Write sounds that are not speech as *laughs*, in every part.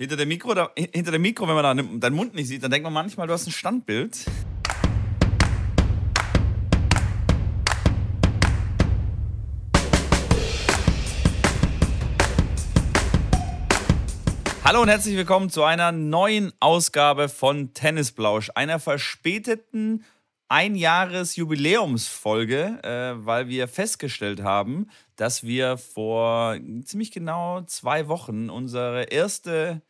Hinter dem Mikro, da, hinter dem Mikro, wenn man da deinen Mund nicht sieht, dann denkt man manchmal, du hast ein Standbild. Hallo und herzlich willkommen zu einer neuen Ausgabe von Tennisblausch, einer verspäteten Einjahres-Jubiläumsfolge, äh, weil wir festgestellt haben, dass wir vor ziemlich genau zwei Wochen unsere erste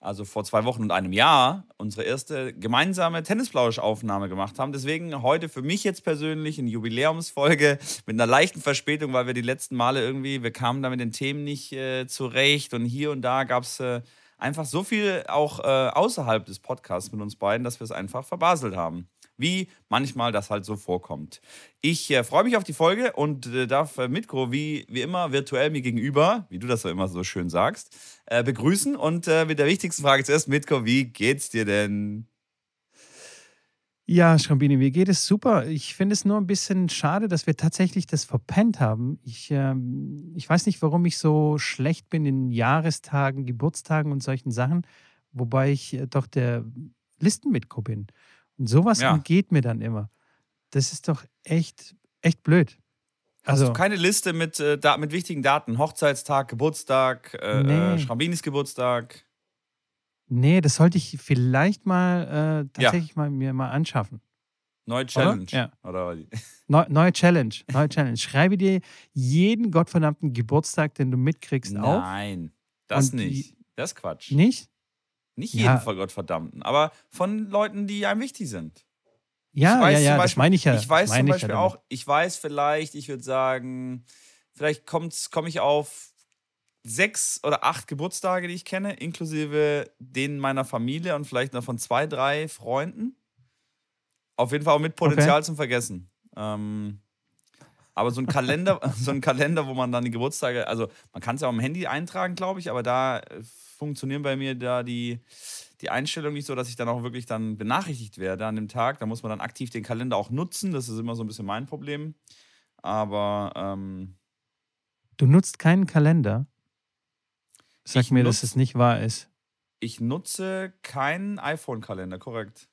also vor zwei Wochen und einem Jahr, unsere erste gemeinsame Tennisplausch-Aufnahme gemacht haben. Deswegen heute für mich jetzt persönlich eine Jubiläumsfolge mit einer leichten Verspätung, weil wir die letzten Male irgendwie, wir kamen da mit den Themen nicht äh, zurecht und hier und da gab es äh, einfach so viel auch äh, außerhalb des Podcasts mit uns beiden, dass wir es einfach verbaselt haben wie manchmal das halt so vorkommt. Ich äh, freue mich auf die Folge und äh, darf äh, Mitko wie, wie immer virtuell mir gegenüber, wie du das so immer so schön sagst, äh, begrüßen. Und äh, mit der wichtigsten Frage zuerst, Mitko, wie geht's dir denn? Ja, Schrambini, mir geht es super. Ich finde es nur ein bisschen schade, dass wir tatsächlich das verpennt haben. Ich, ähm, ich weiß nicht, warum ich so schlecht bin in Jahrestagen, Geburtstagen und solchen Sachen, wobei ich äh, doch der Listenmitko bin. Und sowas ja. entgeht mir dann immer. Das ist doch echt, echt blöd. Also, Hast du keine Liste mit, äh, mit wichtigen Daten? Hochzeitstag, Geburtstag, äh, nee. äh, Schrambinis Geburtstag? Nee, das sollte ich vielleicht mal äh, tatsächlich ja. mal, mir mal anschaffen. Neue Challenge. Oder? Ja. Oder? *laughs* Neu, neue Challenge. Neue Challenge. Schreibe dir jeden gottverdammten Geburtstag, den du mitkriegst, Nein, auf. Nein, das nicht. Das ist Quatsch. Nicht? Nicht jeden ja. von Gottverdammten, aber von Leuten, die einem wichtig sind. Ja, ja, ja, Beispiel, das meine ich ja. Ich weiß zum Beispiel ja auch, ich weiß vielleicht, ich würde sagen, vielleicht komme ich auf sechs oder acht Geburtstage, die ich kenne, inklusive denen meiner Familie und vielleicht noch von zwei, drei Freunden. Auf jeden Fall auch mit Potenzial okay. zum Vergessen. Ähm, aber so ein Kalender, *laughs* so ein Kalender, wo man dann die Geburtstage, also man kann es ja auch am Handy eintragen, glaube ich, aber da äh, funktionieren bei mir da die, die Einstellungen nicht so, dass ich dann auch wirklich dann benachrichtigt werde an dem Tag. Da muss man dann aktiv den Kalender auch nutzen. Das ist immer so ein bisschen mein Problem. Aber ähm, du nutzt keinen Kalender? Sag mir, nutz, dass es nicht wahr ist. Ich nutze keinen iPhone-Kalender, korrekt.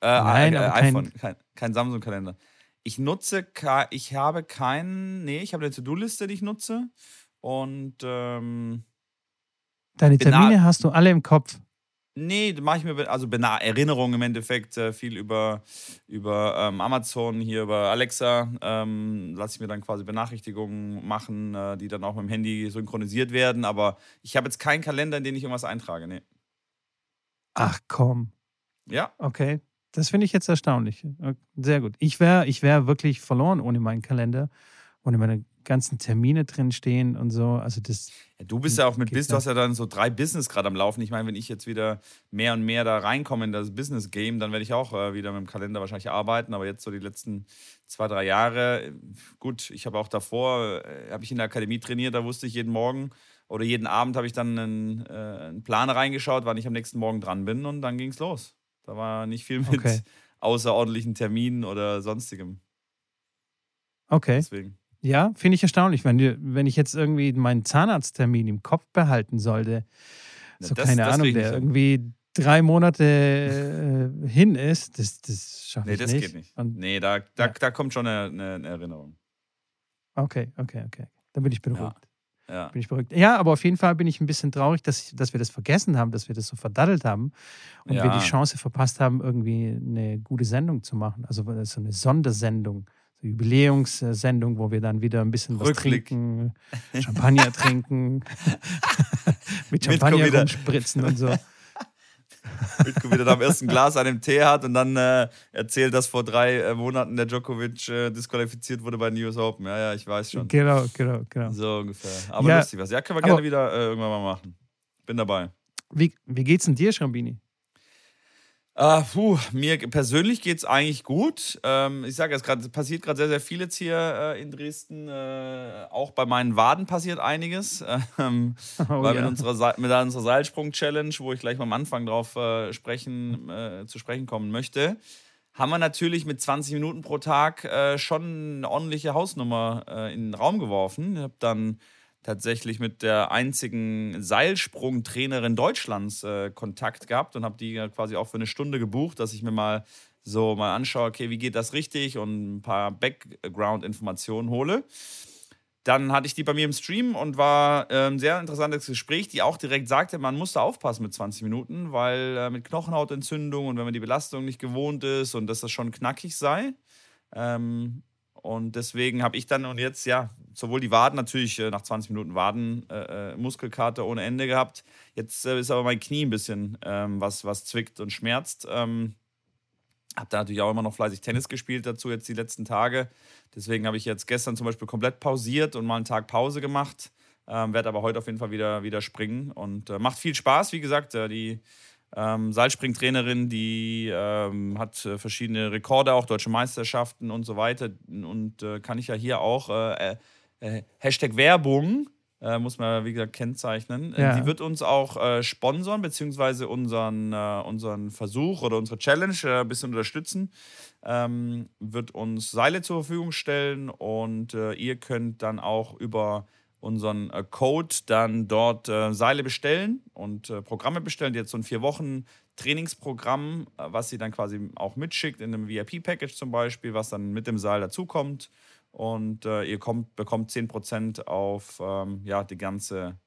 Äh, Nein, äh, iPhone, kein, kein Samsung-Kalender. Ich nutze, ich habe keinen, nee, ich habe eine To-Do-Liste, die ich nutze. Und ähm, Deine Termine hast du alle im Kopf. Nee, mache ich mir also Erinnerungen im Endeffekt äh, viel über, über ähm, Amazon, hier über Alexa. Ähm, Lasse ich mir dann quasi Benachrichtigungen machen, äh, die dann auch mit dem Handy synchronisiert werden. Aber ich habe jetzt keinen Kalender, in den ich irgendwas eintrage. Nee. Ach komm. Ja. Okay. Das finde ich jetzt erstaunlich. Sehr gut. Ich wäre ich wär wirklich verloren ohne meinen Kalender, ohne meine ganzen Termine drin stehen und so. Also das. Ja, du bist ja auch mit Business, du hast ja dann so drei Business gerade am Laufen. Ich meine, wenn ich jetzt wieder mehr und mehr da reinkomme in das Business Game, dann werde ich auch äh, wieder mit dem Kalender wahrscheinlich arbeiten. Aber jetzt so die letzten zwei, drei Jahre, gut, ich habe auch davor, äh, habe ich in der Akademie trainiert, da wusste ich jeden Morgen oder jeden Abend habe ich dann einen, äh, einen, Plan reingeschaut, wann ich am nächsten Morgen dran bin und dann ging es los. Da war nicht viel mit okay. außerordentlichen Terminen oder sonstigem. Okay. Deswegen. Ja, finde ich erstaunlich. Wenn, wenn ich jetzt irgendwie meinen Zahnarzttermin im Kopf behalten sollte, so das, keine das Ahnung, der irgendwie drei Monate äh, hin ist, das, das schaffe nee, ich nicht. Nee, das geht nicht. Und, nee, da, da, ja. da kommt schon eine, eine, Erinnerung. Okay, okay, okay. Dann bin ich beruhigt. Ja. ja. Bin ich beruhigt. Ja, aber auf jeden Fall bin ich ein bisschen traurig, dass, dass wir das vergessen haben, dass wir das so verdaddelt haben und ja. wir die Chance verpasst haben, irgendwie eine gute Sendung zu machen. Also so eine Sondersendung so Jubiläumssendung, wo wir dann wieder ein bisschen was trinken, Champagner *laughs* trinken, *laughs* mit Champagner rumspritzen und so. *laughs* Mitko wieder am ersten Glas an dem Tee hat und dann äh, erzählt, dass vor drei äh, Monaten der Djokovic äh, disqualifiziert wurde bei den US Open. Ja, ja, ich weiß schon. Genau, genau, genau. So ungefähr. Aber ja, lustig was. Ja, können wir gerne wieder äh, irgendwann mal machen. Bin dabei. Wie, wie geht's denn dir, Schrambini? Uh, puh, mir persönlich geht es eigentlich gut. Ähm, ich sage, es grad, passiert gerade sehr, sehr viel jetzt hier äh, in Dresden. Äh, auch bei meinen Waden passiert einiges. *laughs* Ähm, oh, weil ja. mit, unserer, mit unserer Seilsprung-Challenge, wo ich gleich mal am Anfang drauf äh, sprechen, äh, zu sprechen kommen möchte, haben wir natürlich mit 20 Minuten pro Tag äh, schon eine ordentliche Hausnummer äh, in den Raum geworfen. Ich habe dann tatsächlich mit der einzigen Seilsprungtrainerin Deutschlands äh, Kontakt gehabt und habe die quasi auch für eine Stunde gebucht, dass ich mir mal so mal anschaue, okay, wie geht das richtig und ein paar Background-Informationen hole. Dann hatte ich die bei mir im Stream und war äh, ein sehr interessantes Gespräch, die auch direkt sagte, man muss da aufpassen mit 20 Minuten, weil äh, mit Knochenhautentzündung und wenn man die Belastung nicht gewohnt ist und dass das schon knackig sei. Ähm, und deswegen habe ich dann und jetzt, ja, sowohl die Waden natürlich äh, nach 20 Minuten Waden, äh, äh, Muskelkater ohne Ende gehabt. Jetzt äh, ist aber mein Knie ein bisschen, ähm, was, was zwickt und schmerzt. Ähm, habe da natürlich auch immer noch fleißig Tennis gespielt dazu jetzt die letzten Tage. Deswegen habe ich jetzt gestern zum Beispiel komplett pausiert und mal einen Tag Pause gemacht. Ähm, Werde aber heute auf jeden Fall wieder, wieder springen und äh, macht viel Spaß. Wie gesagt, äh, die ähm, Seilspringtrainerin, die ähm, hat äh, verschiedene Rekorde, auch deutsche Meisterschaften und so weiter. Und äh, kann ich ja hier auch äh, äh, Hashtag Werbung äh, muss man, wie gesagt, kennzeichnen. Äh, ja. Die wird uns auch äh, sponsern, beziehungsweise unseren, äh, unseren Versuch oder unsere Challenge äh, ein bisschen unterstützen. Ähm, wird uns Seile zur Verfügung stellen und äh, ihr könnt dann auch über unseren Code dann dort Seile bestellen und Programme bestellen. Die jetzt so ein vier Wochen Trainingsprogramm, was sie dann quasi auch mitschickt in einem VIP-Package zum Beispiel, was dann mit dem Seil dazukommt und äh, ihr kommt, bekommt 10% auf ähm, ja, die ganze,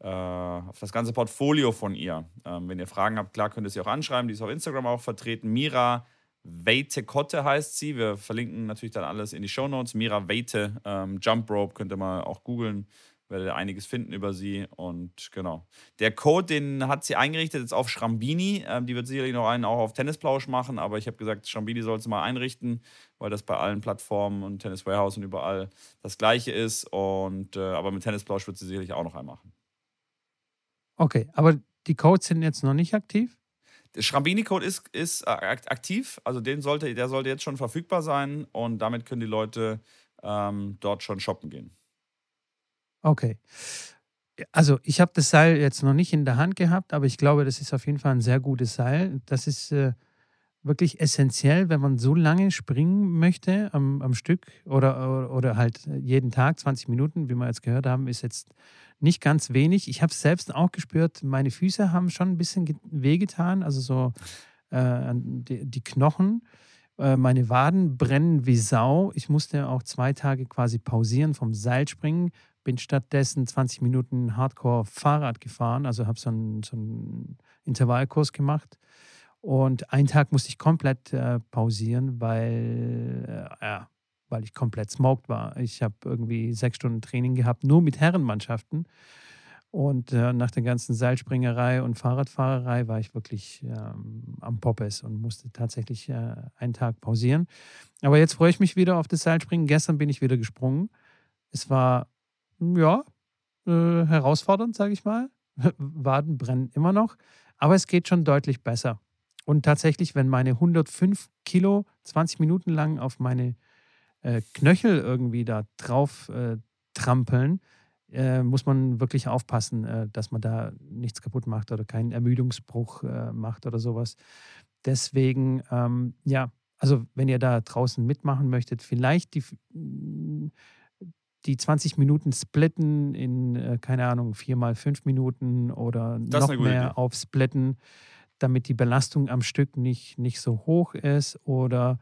äh, auf das ganze Portfolio von ihr. Ähm, wenn ihr Fragen habt, klar könnt ihr sie auch anschreiben. Die ist auf Instagram auch vertreten. Mira Weite-Kotte heißt sie. Wir verlinken natürlich dann alles in die Show Notes. Mira Weite, ähm, Jump Rope, könnt ihr mal auch googeln werdet ihr einiges finden über sie. Und genau. Der Code, den hat sie eingerichtet jetzt auf Schrambini. Ähm, die wird sicherlich noch einen auch auf Tennisplausch machen, aber ich habe gesagt, Schrambini soll es mal einrichten, weil das bei allen Plattformen und Tennis Warehouse und überall das gleiche ist. Und äh, aber mit Tennisplausch wird sie sicherlich auch noch einen machen. Okay, aber die Codes sind jetzt noch nicht aktiv? Der Schrambini-Code ist, ist äh, aktiv, also den sollte, der sollte jetzt schon verfügbar sein und damit können die Leute ähm, dort schon shoppen gehen. Okay. Also ich habe das Seil jetzt noch nicht in der Hand gehabt, aber ich glaube, das ist auf jeden Fall ein sehr gutes Seil. Das ist äh, wirklich essentiell, wenn man so lange springen möchte am, am Stück oder, oder halt jeden Tag 20 Minuten, wie wir jetzt gehört haben, ist jetzt nicht ganz wenig. Ich habe es selbst auch gespürt, meine Füße haben schon ein bisschen wehgetan, also so äh, die, die Knochen. Äh, meine Waden brennen wie Sau. Ich musste auch zwei Tage quasi pausieren vom Seilspringen, bin stattdessen 20 Minuten Hardcore Fahrrad gefahren, also habe so einen, so einen Intervallkurs gemacht. Und einen Tag musste ich komplett äh, pausieren, weil, äh, ja, weil ich komplett smoked war. Ich habe irgendwie sechs Stunden Training gehabt, nur mit Herrenmannschaften. Und äh, nach der ganzen Seilspringerei und Fahrradfahrerei war ich wirklich ähm, am Poppes und musste tatsächlich äh, einen Tag pausieren. Aber jetzt freue ich mich wieder auf das Seilspringen. Gestern bin ich wieder gesprungen. Es war ja, äh, herausfordernd, sage ich mal. *laughs* Waden brennen immer noch, aber es geht schon deutlich besser. Und tatsächlich, wenn meine 105 Kilo 20 Minuten lang auf meine äh, Knöchel irgendwie da drauf äh, trampeln, äh, muss man wirklich aufpassen, äh, dass man da nichts kaputt macht oder keinen Ermüdungsbruch äh, macht oder sowas. Deswegen, ähm, ja, also wenn ihr da draußen mitmachen möchtet, vielleicht die die 20 Minuten splitten in, keine Ahnung, vier mal fünf Minuten oder das noch mehr Idee. aufsplitten, damit die Belastung am Stück nicht, nicht so hoch ist oder,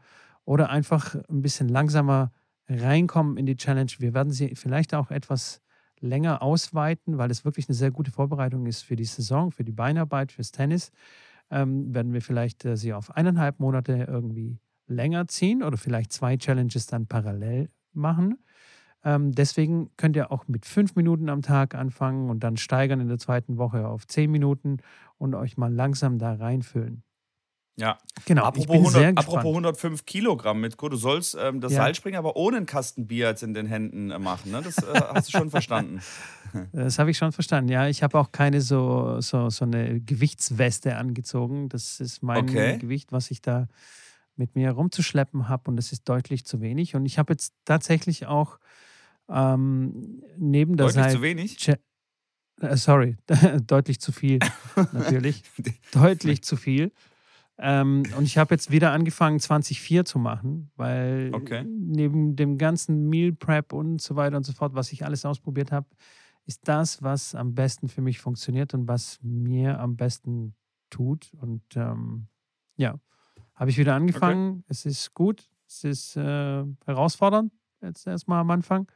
oder einfach ein bisschen langsamer reinkommen in die Challenge. Wir werden sie vielleicht auch etwas länger ausweiten, weil es wirklich eine sehr gute Vorbereitung ist für die Saison, für die Beinarbeit, fürs Tennis. Ähm, werden wir vielleicht äh, sie auf eineinhalb Monate irgendwie länger ziehen oder vielleicht zwei Challenges dann parallel machen. Ähm, deswegen könnt ihr auch mit fünf Minuten am Tag anfangen und dann steigern in der zweiten Woche auf zehn Minuten und euch mal langsam da reinfüllen. Ja, genau. Apropos, 100, apropos 105 Kilogramm mit Du sollst ähm, das ja. Seilspringen aber ohne einen Kasten Bier jetzt in den Händen äh, machen. Ne? Das äh, hast du schon verstanden. *laughs* Das habe ich schon verstanden. Ja, ich habe auch keine so, so, so eine Gewichtsweste angezogen. Das ist mein okay. Gewicht, was ich da mit mir rumzuschleppen habe und das ist deutlich zu wenig. Und ich habe jetzt tatsächlich auch ähm, neben der Deutlich Seite. zu wenig? Äh, sorry, *laughs* deutlich zu viel, natürlich. *laughs* deutlich zu viel. Ähm, und ich habe jetzt wieder angefangen, 2004 zu machen, weil okay. neben dem ganzen Meal Prep und so weiter und so fort, was ich alles ausprobiert habe, ist das, was am besten für mich funktioniert und was mir am besten tut. Und ähm, ja, habe ich wieder angefangen. Okay. Es ist gut, es ist äh, herausfordernd, jetzt erstmal am Anfang.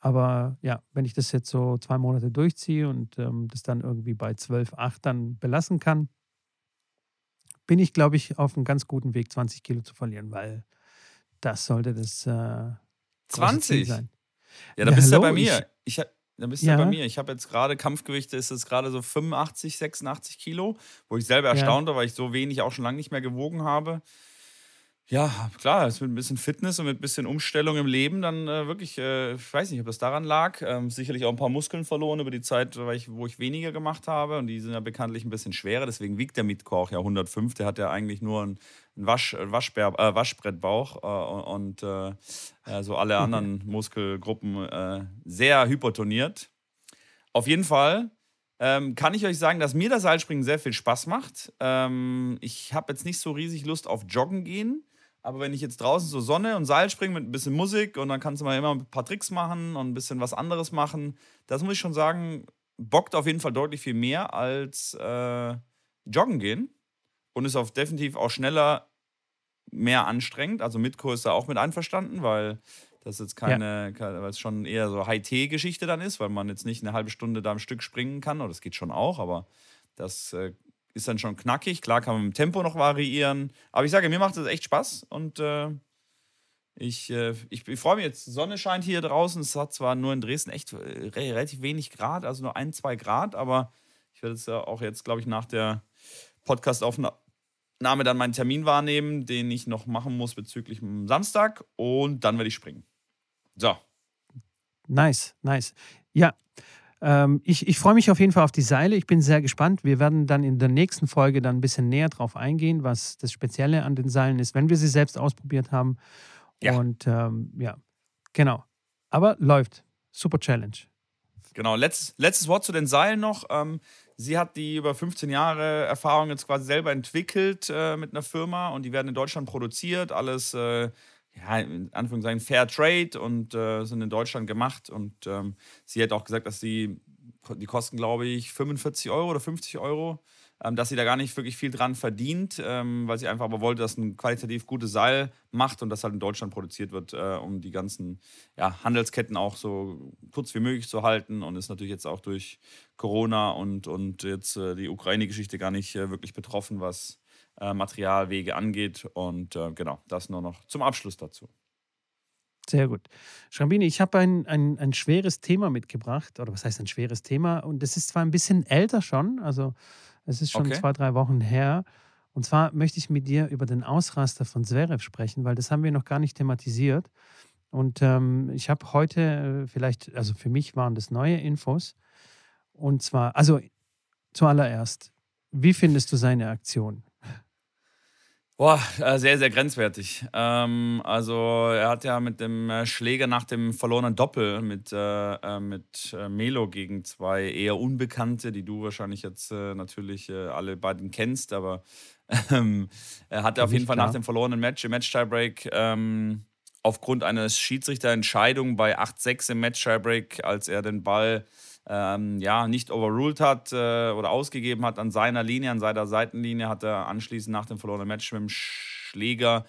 Aber ja, wenn ich das jetzt so zwei Monate durchziehe und ähm, das dann irgendwie bei 12, 8 dann belassen kann, bin ich, glaube ich, auf einem ganz guten Weg, 20 Kilo zu verlieren, weil das sollte das äh, 20 sein. Ja, da ja, bist du ja bei mir. Ich, ich da bist du ja. bei mir. Ich habe jetzt gerade Kampfgewichte, ist es gerade so 85, 86 Kilo, wo ich selber erstaunt war, weil ich so wenig auch schon lange nicht mehr gewogen habe. Ja, klar, ist mit ein bisschen Fitness und mit ein bisschen Umstellung im Leben dann äh, wirklich, äh, ich weiß nicht, ob das daran lag. Ähm, sicherlich auch ein paar Muskeln verloren über die Zeit, ich, wo ich weniger gemacht habe. Und die sind ja bekanntlich ein bisschen schwerer. Deswegen wiegt der Mitko auch ja 105. Der hat ja eigentlich nur einen, Wasch, Waschbär, äh, Waschbrettbauch äh, und äh, so alle anderen *laughs* Muskelgruppen äh, sehr hypertoniert. Auf jeden Fall ähm, kann ich euch sagen, dass mir das Seilspringen sehr viel Spaß macht. Ähm, ich habe jetzt nicht so riesig Lust auf Joggen gehen. Aber wenn ich jetzt draußen so Sonne und Seil springe mit ein bisschen Musik und dann kannst du mal immer ein paar Tricks machen und ein bisschen was anderes machen, das muss ich schon sagen, bockt auf jeden Fall deutlich viel mehr als äh, Joggen gehen und ist auf definitiv auch schneller mehr anstrengend. Also Mitko ist da auch mit einverstanden, weil das jetzt keine, ja. weil es schon eher so High-T-Geschichte dann ist, weil man jetzt nicht eine halbe Stunde da am Stück springen kann. Oder das geht schon auch, aber das äh, ist dann schon knackig. Klar kann man mit dem Tempo noch variieren. Aber ich sage, mir macht es echt Spaß und äh, ich, äh, ich, ich freue mich jetzt. Sonne scheint hier draußen. Es hat zwar nur in Dresden echt äh, relativ wenig Grad, also nur ein, zwei Grad, aber ich werde es ja auch jetzt, glaube ich, nach der Podcast-Aufnahme dann meinen Termin wahrnehmen, den ich noch machen muss bezüglich Samstag und dann werde ich springen. So. Nice, nice. Ja, ähm, ich, ich freue mich auf jeden Fall auf die Seile. Ich bin sehr gespannt. Wir werden dann in der nächsten Folge dann ein bisschen näher drauf eingehen, was das Spezielle an den Seilen ist, wenn wir sie selbst ausprobiert haben. Ja. Und ähm, ja, genau. Aber läuft. Super Challenge. Genau. Letztes, letztes Wort zu den Seilen noch. Ähm, sie hat die über 15 Jahre Erfahrung jetzt quasi selber entwickelt äh, mit einer Firma und die werden in Deutschland produziert. Alles. Äh, ja, in Anführungszeichen Fair Trade und äh, sind in Deutschland gemacht. Und ähm, sie hat auch gesagt, dass sie, die kosten, glaube ich, 45 Euro oder 50 Euro, ähm, dass sie da gar nicht wirklich viel dran verdient, ähm, weil sie einfach aber wollte, dass ein qualitativ gutes Seil macht und das halt in Deutschland produziert wird, äh, um die ganzen ja, Handelsketten auch so kurz wie möglich zu halten. Und ist natürlich jetzt auch durch Corona und, und jetzt äh, die Ukraine-Geschichte gar nicht äh, wirklich betroffen, was äh, Materialwege angeht. Und äh, genau, das nur noch zum Abschluss dazu. Sehr gut. Schrambini, ich habe ein, ein, ein schweres Thema mitgebracht. Oder was heißt ein schweres Thema? Und das ist zwar ein bisschen älter schon, also es ist schon okay. zwei, drei Wochen her. Und zwar möchte ich mit dir über den Ausraster von Zverev sprechen, weil das haben wir noch gar nicht thematisiert. Und ähm, ich habe heute äh, vielleicht, also für mich waren das neue Infos. Und zwar, also zuallererst, wie findest du seine Aktion? Boah, äh, sehr, sehr grenzwertig. Ähm, also er hat ja mit dem äh, Schläger nach dem verlorenen Doppel mit, äh, äh mit äh, Melo gegen zwei eher Unbekannte, die du wahrscheinlich jetzt äh, natürlich alle beiden kennst, aber ähm, er hatte auf jeden Fall klar. nach dem verlorenen Match, im Match-Tiebreak, ähm, aufgrund eines Schiedsrichterentscheidung bei 8-6 im Match-Tiebreak, als er den Ball ähm, ja, nicht overruled hat äh, oder ausgegeben hat an seiner Linie, an seiner Seitenlinie, hat er anschließend nach dem verlorenen Match mit dem Schläger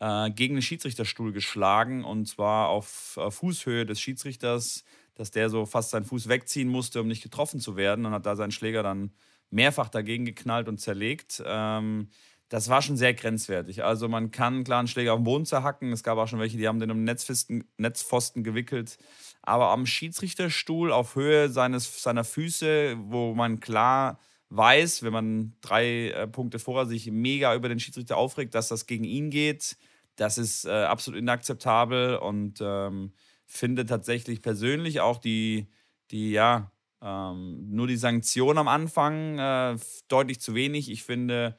äh, gegen den Schiedsrichterstuhl geschlagen und zwar auf äh, Fußhöhe des Schiedsrichters, dass der so fast seinen Fuß wegziehen musste, um nicht getroffen zu werden und hat da seinen Schläger dann mehrfach dagegen geknallt und zerlegt. Ähm, das war schon sehr grenzwertig. Also man kann klar einen Schläger auf den Boden zerhacken. Es gab auch schon welche, die haben den um Netzpfosten, Netzpfosten gewickelt aber am Schiedsrichterstuhl auf Höhe seines, seiner Füße, wo man klar weiß, wenn man drei äh, Punkte vorher sich mega über den Schiedsrichter aufregt, dass das gegen ihn geht, das ist äh, absolut inakzeptabel und ähm, finde tatsächlich persönlich auch die, die ja, ähm, nur die Sanktion am Anfang äh, deutlich zu wenig. Ich finde,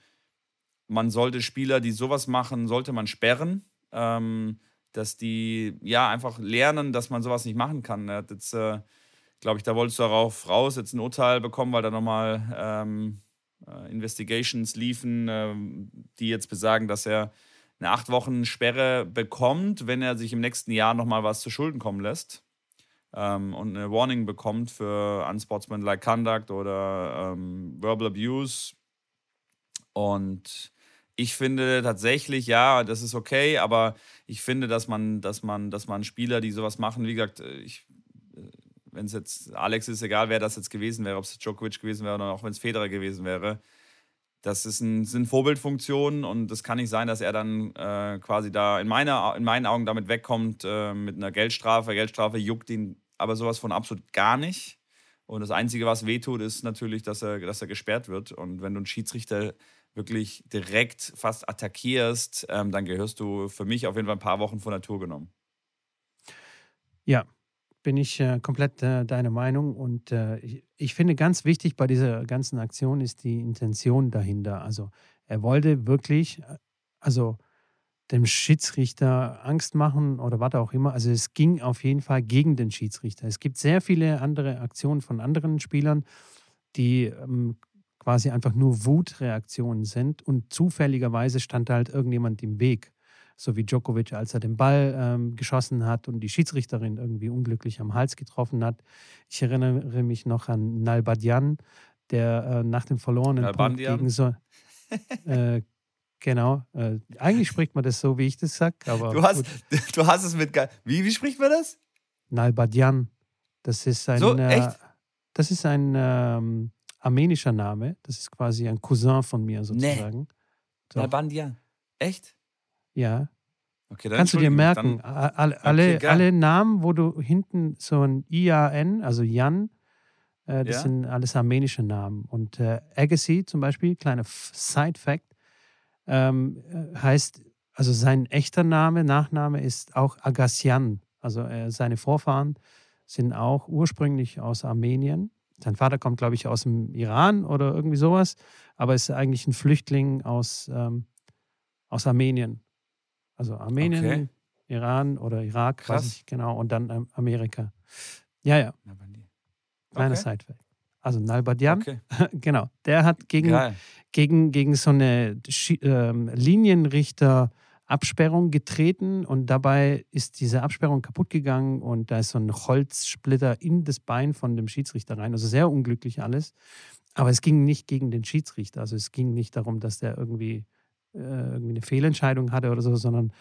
man sollte Spieler, die sowas machen, sollte man sperren. Ähm, dass die ja einfach lernen, dass man sowas nicht machen kann. Er hat jetzt, äh, glaube ich, da wolltest du darauf raus, jetzt ein Urteil bekommen, weil da nochmal ähm, äh, Investigations liefen, äh, die jetzt besagen, dass er eine acht Wochen Sperre bekommt, wenn er sich im nächsten Jahr nochmal was zu Schulden kommen lässt ähm, und eine Warning bekommt für unsportsmanlike conduct oder ähm, verbal abuse. Und ich finde tatsächlich, ja, das ist okay, aber ich finde, dass man, dass man, dass man Spieler, die sowas machen, wie gesagt, äh, ich, äh, wenn es jetzt Alex ist, egal wer das jetzt gewesen wäre, ob es Djokovic gewesen wäre oder auch wenn es Federer gewesen wäre, das ist ein, sind Vorbildfunktionen und es kann nicht sein, dass er dann äh, quasi da in, meiner, in meinen Augen damit wegkommt äh, mit einer Geldstrafe. Geldstrafe juckt ihn aber sowas von absolut gar nicht. Und das Einzige, was wehtut, ist natürlich, dass er, dass er gesperrt wird. Und wenn du einen Schiedsrichter wirklich direkt fast attackierst, ähm, dann gehörst du für mich auf jeden Fall ein paar Wochen von der Tour genommen. Ja, bin ich äh, komplett äh, deiner Meinung. Und äh, ich, ich, finde ganz wichtig bei dieser ganzen Aktion ist die Intention dahinter. Also er wollte wirklich, äh, also dem Schiedsrichter Angst machen oder was auch immer. Also es ging auf jeden Fall gegen den Schiedsrichter. Es gibt sehr viele andere Aktionen von anderen Spielern, die ähm, quasi einfach nur Wutreaktionen sind und zufälligerweise stand halt irgendjemand im Weg. So wie Djokovic, als er den Ball ähm, geschossen hat und die Schiedsrichterin irgendwie unglücklich am Hals getroffen hat. Ich erinnere mich noch an Nalbadian, der äh, nach dem verlorenen Punkt gegen so *laughs* äh, Genau. Äh, eigentlich spricht man das so, wie ich das sage. du, hast, *laughs* du hast es mit. Wie, wie spricht man das? Nalbadian. Das ist ein. So, echt? Äh, das ist ein ähm, armenischer Name. Das ist quasi ein Cousin von mir sozusagen. Nee. Nalbandian. Echt? Ja. Okay, Kannst du dir merken, dann, alle, okay, alle, Namen, wo du hinten so ein IAN, also Jan, äh, das ja? sind alles armenische Namen. Und äh, Agassi zum Beispiel, kleiner Side-Fact, ähm, äh, heißt, also sein echter Name, Nachname ist auch Agassian. Also äh, seine Vorfahren sind auch ursprünglich aus Armenien. Sein Vater kommt, glaube ich, aus dem Iran oder irgendwie sowas, aber ist eigentlich ein Flüchtling aus, ähm, aus Armenien. Also Armenien, okay. Iran oder Irak, Krass. weiß ich genau, und dann ähm, Amerika. Ja, ja. Kleiner okay. Sidefact. Also Nalbadian, okay. *laughs* genau, der hat gegen, gegen, gegen so eine ähm, Linienrichter Absperrung getreten und dabei ist diese Absperrung kaputt gegangen und da ist so ein Holzsplitter in das Bein von dem Schiedsrichter rein. Also sehr unglücklich alles. Aber es ging nicht gegen den Schiedsrichter. Also es ging nicht darum, dass der irgendwie, äh, irgendwie eine Fehlentscheidung hatte oder so, sondern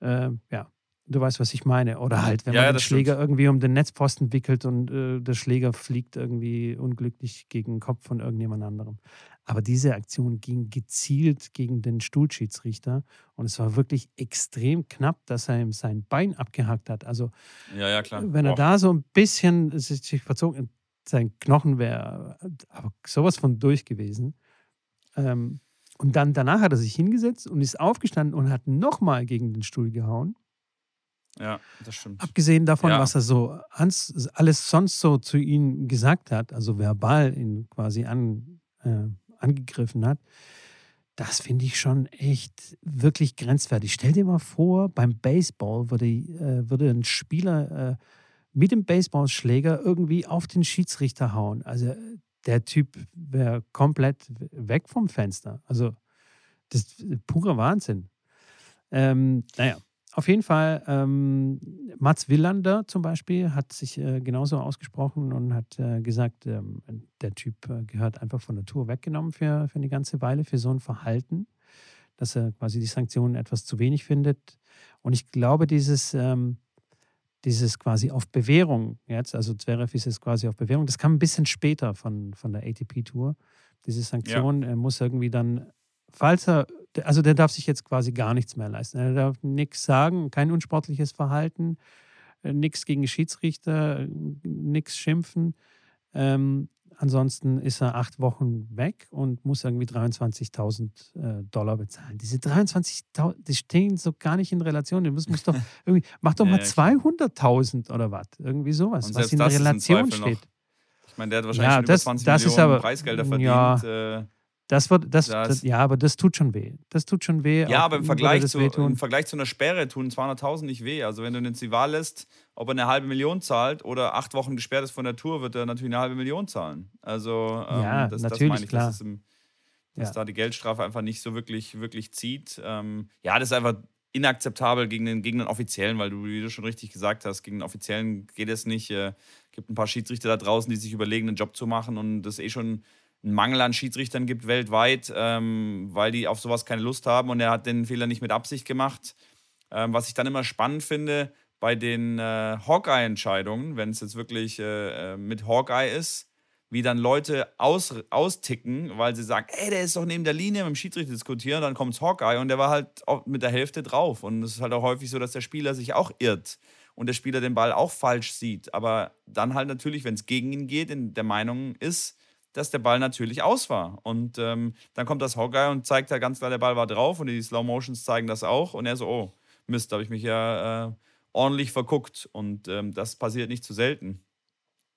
äh, ja, Du weißt, was ich meine. Oder halt, wenn ja, man den Schläger stimmt. irgendwie um den Netzposten wickelt und äh, der Schläger fliegt irgendwie unglücklich gegen den Kopf von irgendjemand anderem. Aber diese Aktion ging gezielt gegen den Stuhlschiedsrichter und es war wirklich extrem knapp, dass er ihm sein Bein abgehackt hat. Also, ja, ja, klar. wenn er Boah. da so ein bisschen sich verzogen, sein Knochen wäre aber sowas von durch gewesen. Ähm, und dann danach hat er sich hingesetzt und ist aufgestanden und hat nochmal gegen den Stuhl gehauen. Ja, das stimmt. Abgesehen davon, ja. was er so alles sonst so zu ihm gesagt hat, also verbal ihn quasi an, äh, angegriffen hat, das finde ich schon echt wirklich grenzwertig. Stell dir mal vor, beim Baseball würde, äh, würde ein Spieler äh, mit dem Baseballschläger irgendwie auf den Schiedsrichter hauen. Also der Typ wäre komplett weg vom Fenster. Also das ist purer Wahnsinn. Ähm, naja, auf jeden Fall, ähm, Mats Willander zum Beispiel hat sich äh, genauso ausgesprochen und hat äh, gesagt, ähm, der Typ äh, gehört einfach von der Tour weggenommen für, für eine ganze Weile, für so ein Verhalten, dass er quasi die Sanktionen etwas zu wenig findet. Und ich glaube, dieses, ähm, dieses quasi auf Bewährung jetzt, also Zverev ist es quasi auf Bewährung, das kam ein bisschen später von, von der ATP-Tour. Diese Sanktion ja. muss irgendwie dann, falls er also der darf sich jetzt quasi gar nichts mehr leisten. Er darf nichts sagen, kein unsportliches Verhalten, äh, nichts gegen Schiedsrichter, nichts schimpfen. Ähm, ansonsten ist er acht Wochen weg und muss irgendwie 23.000 äh, Dollar bezahlen. Diese 23.000, die stehen so gar nicht in Relation. Du musst, musst doch *laughs* irgendwie, mach doch mal ja, 200.000 oder was. Irgendwie sowas, was in Relation steht. Ich meine, der hat wahrscheinlich ja, das, über 20 das Millionen aber, Preisgelder verdient. Ja, äh, Das wird, das, das, das, ja, aber das tut schon weh. Das tut schon weh. Ja, aber im Vergleich, zu, im Vergleich zu einer Sperre tun 200.000 nicht weh. Also wenn du den Zival lässt, ob er eine halbe Million zahlt oder acht Wochen gesperrt ist von der Tour, wird er natürlich eine halbe Million zahlen. Also ähm, ja, das, natürlich, das meine ich, klar. dass, im, dass ja. da die Geldstrafe einfach nicht so wirklich, wirklich zieht. Ähm, ja, das ist einfach inakzeptabel gegen den, gegen den Offiziellen, weil du, wie du schon richtig gesagt hast, gegen den Offiziellen geht es nicht. Es äh, gibt ein paar Schiedsrichter da draußen, die sich überlegen, einen Job zu machen und das eh schon einen Mangel an Schiedsrichtern gibt weltweit, ähm, weil die auf sowas keine Lust haben und er hat den Fehler nicht mit Absicht gemacht. Ähm, was ich dann immer spannend finde bei den äh, Hawkeye-Entscheidungen, wenn es jetzt wirklich äh, äh, mit Hawkeye ist, wie dann Leute aus, austicken, weil sie sagen, ey, der ist doch neben der Linie mit dem Schiedsrichter diskutieren, dann kommt Hawkeye und der war halt mit der Hälfte drauf. Und es ist halt auch häufig so, dass der Spieler sich auch irrt und der Spieler den Ball auch falsch sieht. Aber dann halt natürlich, wenn es gegen ihn geht, in der Meinung ist, dass der Ball natürlich aus war. Und ähm, dann kommt das Hawkeye und zeigt da ganz klar, der Ball war drauf und die Slow Motions zeigen das auch. Und er so, oh, Mist, da habe ich mich ja äh, ordentlich verguckt. Und ähm, das passiert nicht zu selten.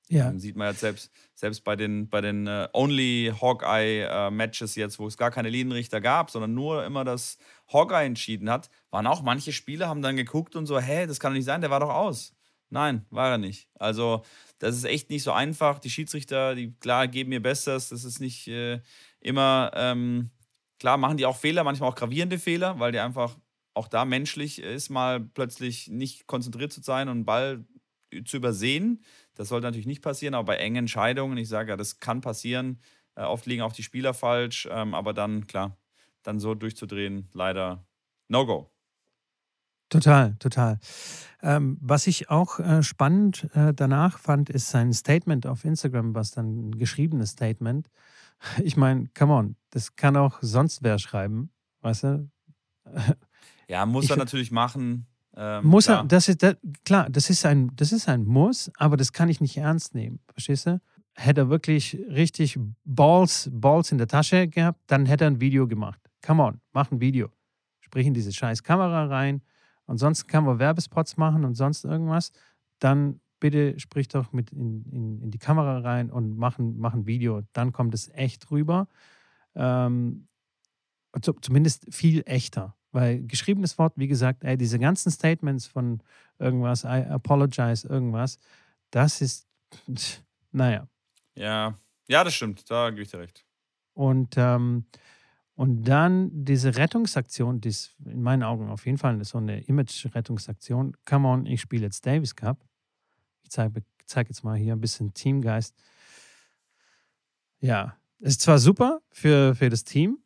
Ja. Dann sieht man jetzt selbst, selbst bei den, bei den uh, Only Hawkeye-Matches uh, jetzt, wo es gar keine Linienrichter gab, sondern nur immer das Hawkeye entschieden hat, waren auch manche Spieler, haben dann geguckt und so, hä, das kann doch nicht sein, der war doch aus. Nein, war er nicht. Also das ist echt nicht so einfach. Die Schiedsrichter, die klar geben ihr Bestes. Das ist nicht äh, immer, ähm, klar machen die auch Fehler, manchmal auch gravierende Fehler, weil die einfach auch da menschlich ist, mal plötzlich nicht konzentriert zu sein und einen Ball zu übersehen. Das sollte natürlich nicht passieren, aber bei engen Entscheidungen, ich sage ja, das kann passieren. Äh, oft liegen auch die Spieler falsch, ähm, aber dann, klar, dann so durchzudrehen, leider No-Go. Total, total. Ähm, was ich auch äh, spannend äh, danach fand, ist sein Statement auf Instagram, was dann ein geschriebenes Statement. *laughs* Ich meine, come on, das kann auch sonst wer schreiben, weißt du? *laughs* Ja, muss ich, er natürlich machen. Ähm, muss er, das ist das, klar, das ist ein, das ist ein Muss, aber das kann ich nicht ernst nehmen, verstehst du? Hätte er wirklich richtig Balls, Balls in der Tasche gehabt, dann hätte er ein Video gemacht. Come on, mach ein Video. Sprich in diese scheiß Kamera rein, Ansonsten kann man Werbespots machen und sonst irgendwas. Dann bitte sprich doch mit in, in, in die Kamera rein und mach ein, mach ein Video. Dann kommt es echt rüber. Ähm, zumindest viel echter. Weil geschriebenes Wort, wie gesagt, ey, diese ganzen Statements von irgendwas, I apologize, irgendwas, das ist, naja. Ja, ja, das stimmt, da gebe ich dir recht. Und ähm, und dann diese Rettungsaktion, die ist in meinen Augen auf jeden Fall so eine Image-Rettungsaktion. Come on, ich spiele jetzt Davis Cup. Ich zeige zeig jetzt mal hier ein bisschen Teamgeist. Ja, ist zwar super für, für das Team,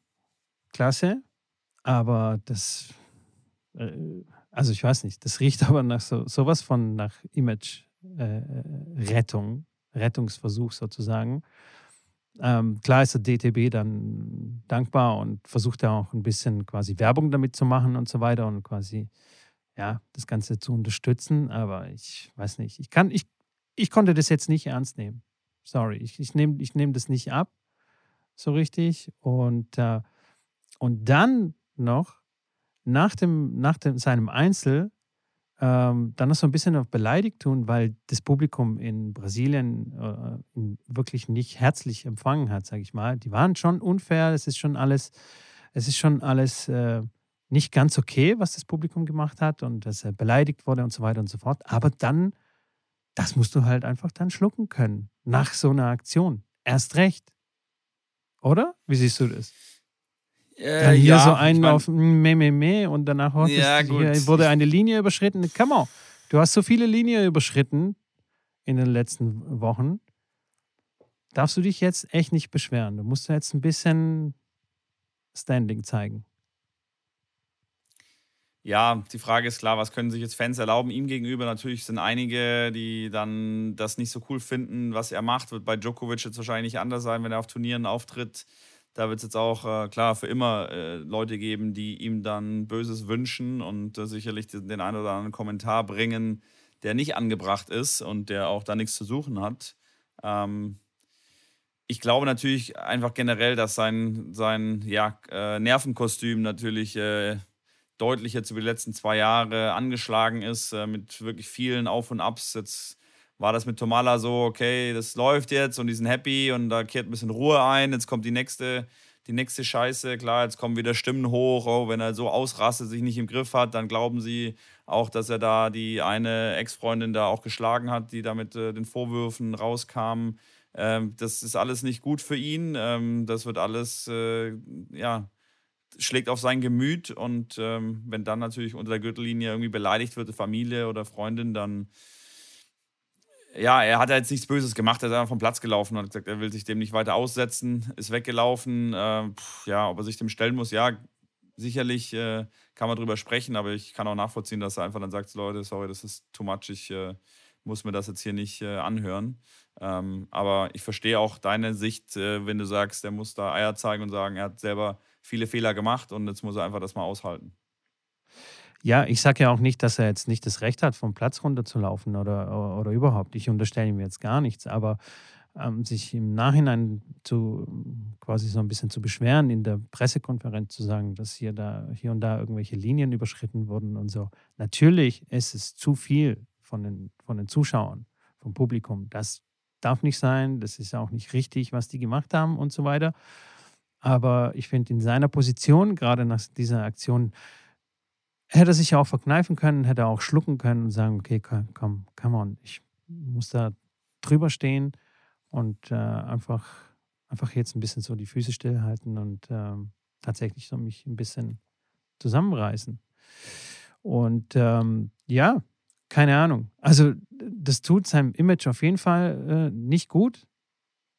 klasse, aber das, äh, also ich weiß nicht, das riecht *laughs* aber nach so, sowas von nach Image-Rettung, äh, Rettungsversuch sozusagen. Ähm, klar ist der DTB dann dankbar und versucht ja auch ein bisschen quasi Werbung damit zu machen und so weiter und quasi ja, das Ganze zu unterstützen. Aber ich weiß nicht, ich kann, ich, ich konnte das jetzt nicht ernst nehmen. Sorry, ich, ich nehme ich nehm das nicht ab, so richtig. Und, äh, und dann noch, nach, dem, nach dem, seinem Einzel, ähm, dann noch so ein bisschen auf beleidigt tun, weil das Publikum in Brasilien äh, wirklich nicht herzlich empfangen hat, sage ich mal. Die waren schon unfair, es ist schon alles, es ist schon alles äh, nicht ganz okay, was das Publikum gemacht hat und dass er beleidigt wurde und so weiter und so fort. Aber dann, das musst du halt einfach dann schlucken können, nach so einer Aktion. Erst recht. Oder? Wie siehst du das? Äh, Dann hier ja, so einen ich mein, auf meh, meh, meh und danach oh, ja, wurde eine Linie überschritten. Come on, du hast so viele Linien überschritten in den letzten Wochen. Darfst du dich jetzt echt nicht beschweren. Du musst jetzt ein bisschen Standing zeigen. Ja, die Frage ist klar, was können sich jetzt Fans erlauben? Ihm gegenüber natürlich sind einige, die dann das nicht so cool finden, was er macht. Wird bei Djokovic jetzt wahrscheinlich nicht anders sein, wenn er auf Turnieren auftritt. Da wird es jetzt auch äh, klar für immer äh, Leute geben, die ihm dann Böses wünschen und äh, sicherlich den, einen oder anderen Kommentar bringen, der nicht angebracht ist und der auch da nichts zu suchen hat. Ähm, ich glaube natürlich einfach generell, dass sein, sein ja, äh, Nervenkostüm natürlich äh, deutlich jetzt über die letzten zwei Jahre angeschlagen ist, äh, mit wirklich vielen Auf und Abs. Jetzt war das mit Tomala so, okay, das läuft jetzt und die sind happy und da kehrt ein bisschen Ruhe ein. Jetzt kommt die nächste, die nächste Scheiße. Klar, jetzt kommen wieder Stimmen hoch, oh, wenn er so ausrastet, sich nicht im Griff hat, dann glauben sie auch, dass er da die eine Ex-Freundin da auch geschlagen hat, die da mit äh, den Vorwürfen rauskam. Ähm, das ist alles nicht gut für ihn. Ähm, das wird alles, äh, ja, schlägt auf sein Gemüt und ähm, wenn dann natürlich unter der Gürtellinie irgendwie beleidigt wird, Familie oder Freundin, dann ja, er hat jetzt nichts Böses gemacht, er ist einfach vom Platz gelaufen und hat gesagt, er will sich dem nicht weiter aussetzen, ist weggelaufen. Äh, pff, ja, ob er sich dem stellen muss, ja, sicherlich äh, kann man drüber sprechen, aber ich kann auch nachvollziehen, dass er einfach dann sagt, Leute, sorry, das ist too much, ich äh, muss mir das jetzt hier nicht äh, anhören. Ähm, aber ich verstehe auch deine Sicht, äh, wenn du sagst, er muss da Eier zeigen und sagen, er hat selber viele Fehler gemacht und jetzt muss er einfach das mal aushalten. Ja, ich sage ja auch nicht, dass er jetzt nicht das Recht hat, vom Platz runterzulaufen oder, oder überhaupt. Ich unterstelle ihm jetzt gar nichts, aber ähm, sich im Nachhinein zu quasi so ein bisschen zu beschweren, in der Pressekonferenz zu sagen, dass hier, da, hier und da irgendwelche Linien überschritten wurden und so. Natürlich ist es zu viel von den, von den Zuschauern, vom Publikum. Das darf nicht sein, das ist auch nicht richtig, was die gemacht haben und so weiter. Aber ich finde, in seiner Position, gerade nach dieser Aktion, hätte sich ja auch verkneifen können, hätte auch schlucken können und sagen, okay, komm, come on, ich muss da drüber stehen und äh, einfach, einfach jetzt ein bisschen so die Füße stillhalten und äh, tatsächlich so mich ein bisschen zusammenreißen. Und ähm, ja, keine Ahnung. Also das tut seinem Image auf jeden Fall äh, nicht gut,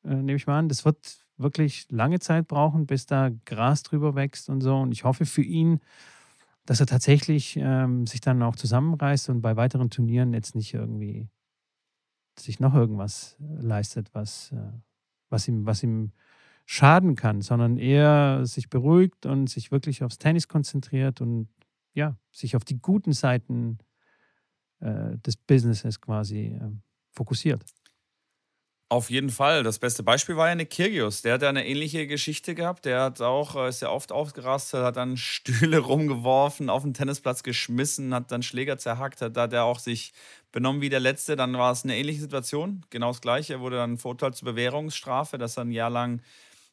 äh, nehme ich mal an. Das wird wirklich lange Zeit brauchen, bis da Gras drüber wächst und so. Und ich hoffe für ihn, dass er tatsächlich ähm, sich dann auch zusammenreißt und bei weiteren Turnieren jetzt nicht irgendwie sich noch irgendwas äh, leistet, was, äh, was, ihm, was ihm schaden kann, sondern eher sich beruhigt und sich wirklich aufs Tennis konzentriert und ja, sich auf die guten Seiten äh, des Businesses quasi äh, fokussiert. Auf jeden Fall. Das beste Beispiel war ja Nick Kyrgios. Der hat ja eine ähnliche Geschichte gehabt. Der hat auch, äh, ist ja oft aufgerastet, hat dann *laughs* Stühle rumgeworfen, auf den Tennisplatz geschmissen, hat dann Schläger zerhackt, hat, da hat er auch sich benommen wie der Letzte. Dann war es eine ähnliche Situation. Genau das Gleiche. Er wurde dann verurteilt zur Bewährungsstrafe, dass er ein Jahr lang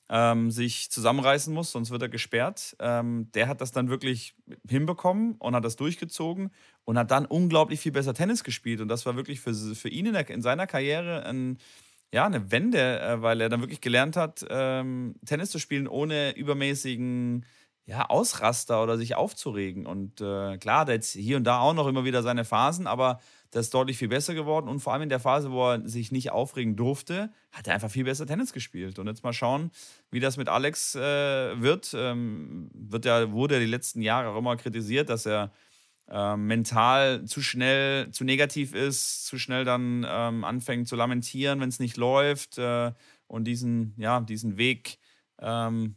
ähm, sich zusammenreißen muss, sonst wird er gesperrt. Ähm, der hat das dann wirklich hinbekommen und hat das durchgezogen und hat dann unglaublich viel besser Tennis gespielt. Und das war wirklich für, für ihn in, der, in seiner Karriere ein ja, eine Wende, äh, weil er dann wirklich gelernt hat, ähm, Tennis zu spielen, ohne übermäßigen ja, Ausraster oder sich aufzuregen. Und äh, klar, der jetzt hier und da auch noch immer wieder seine Phasen, aber das ist deutlich viel besser geworden. Und vor allem in der Phase, wo er sich nicht aufregen durfte, hat er einfach viel besser Tennis gespielt. Und jetzt mal schauen, wie das mit Alex äh, wird. Ähm, wird ja, wurde ja die letzten Jahre auch immer kritisiert, dass er äh, mental zu schnell, zu negativ ist, zu schnell dann ähm, anfängt zu lamentieren, wenn es nicht läuft äh, und diesen, ja, diesen Weg ähm,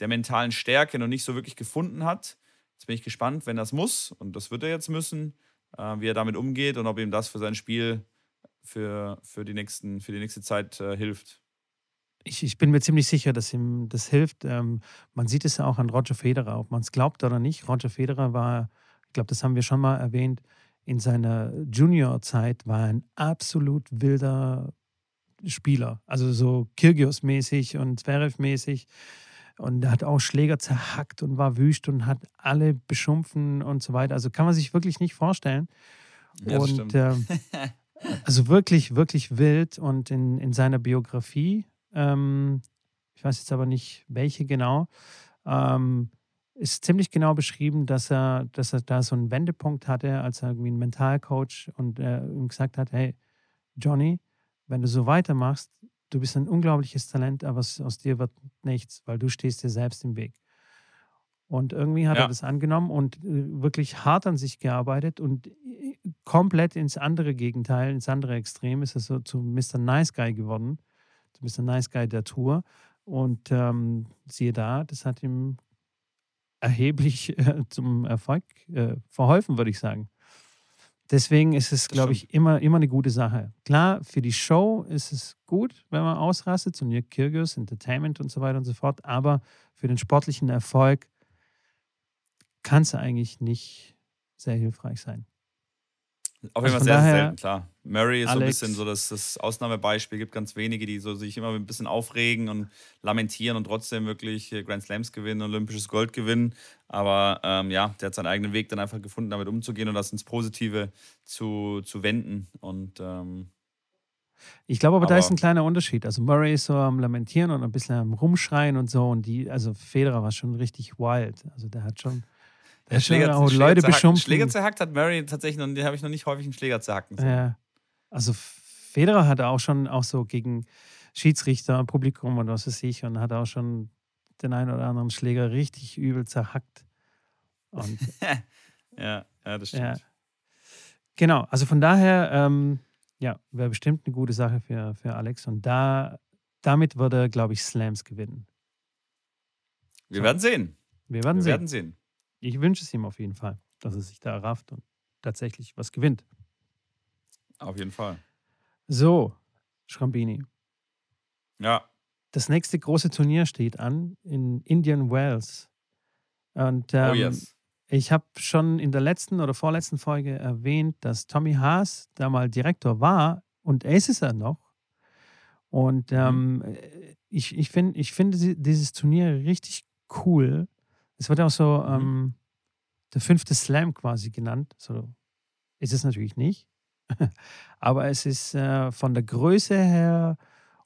der mentalen Stärke noch nicht so wirklich gefunden hat. Jetzt bin ich gespannt, wenn das muss, und das wird er jetzt müssen, äh, wie er damit umgeht und ob ihm das für sein Spiel für, für, die, nächsten, für die nächste Zeit äh, hilft. Ich, ich, bin mir ziemlich sicher, dass ihm das hilft. Ähm, man sieht es ja auch an Roger Federer, ob man es glaubt oder nicht. Roger Federer war ich glaube, das haben wir schon mal erwähnt, in seiner Junior-Zeit war er ein absolut wilder Spieler. Also so Kirgios-mäßig und Zverev-mäßig. Und er hat auch Schläger zerhackt und war wüst und hat alle beschumpfen und so weiter. Also kann man sich wirklich nicht vorstellen. Ja, und äh, *laughs* also wirklich, wirklich wild. Und in, in seiner Biografie, ähm, ich weiß jetzt aber nicht welche genau, ähm, ist ziemlich genau beschrieben, dass er, dass er da so einen Wendepunkt hatte, als er irgendwie einen Mentalcoach und er ihm gesagt hat, hey, Johnny, wenn du so weitermachst, du bist ein unglaubliches Talent, aber aus dir wird nichts, weil du stehst dir selbst im Weg. Und irgendwie hat ja. er das angenommen und äh, wirklich hart an sich gearbeitet und äh, komplett ins andere Gegenteil, ins andere Extrem ist er so zu Mr. Nice Guy geworden, zu Mr. Nice Guy der Tour. Und ähm, siehe da, das hat ihm erheblich äh, zum Erfolg äh, verholfen, würde ich sagen. Deswegen ist es, glaube ich, immer, immer eine gute Sache. Klar, für die Show ist es gut, wenn man ausrastet, so New Kyrgios, Entertainment und so weiter und so fort, aber für den sportlichen Erfolg kann es eigentlich nicht sehr hilfreich sein. Auf jeden Fall sehr, sehr selten, klar. Murray ist Alex, so ein bisschen so das, das Ausnahmebeispiel. Es gibt ganz wenige, die so sich immer ein bisschen aufregen und lamentieren und trotzdem wirklich Grand Slams gewinnen, olympisches Gold gewinnen. Aber ähm, ja, der hat seinen eigenen Weg dann einfach gefunden, damit umzugehen und das ins Positive zu, zu wenden. Und ähm, ich glaube aber, aber, da ist ein kleiner Unterschied. Also Murray ist so am Lamentieren und ein bisschen am Rumschreien und so. Und die, also Federer war schon richtig wild. Also der hat schon. Der Schläger, auch Schläger Leute beschimpft. Schläger zerhackt hat Murray tatsächlich noch, den habe ich noch nicht häufig einen Schläger zerhacken sehen. Ja. Also Federer hat auch schon auch so gegen Schiedsrichter, Publikum und was weiß ich und hat auch schon den einen oder anderen Schläger richtig übel zerhackt. *laughs* Ja, ja, das stimmt. Ja. Genau, also von daher, ähm, ja, wäre bestimmt eine gute Sache für, für Alex. Und da, damit würde er, glaube ich, Slams gewinnen. Wir so. werden sehen. Wir werden Wir sehen. Werden sehen. Ich wünsche es ihm auf jeden Fall, dass er sich da rafft und tatsächlich was gewinnt. Auf jeden Fall. So, Schrambini. Ja. Das nächste große Turnier steht an in Indian Wells. Und oh, ähm, oh yes. ich habe schon in der letzten oder vorletzten Folge erwähnt, dass Tommy Haas da mal Direktor war und es ist er noch. Und mhm. ähm, mhm. ich, ich, find, ich finde dieses Turnier richtig cool. Es wird auch so mhm. ähm, der fünfte Slam quasi genannt. So ist es natürlich nicht. *laughs* Aber es ist äh, von der Größe her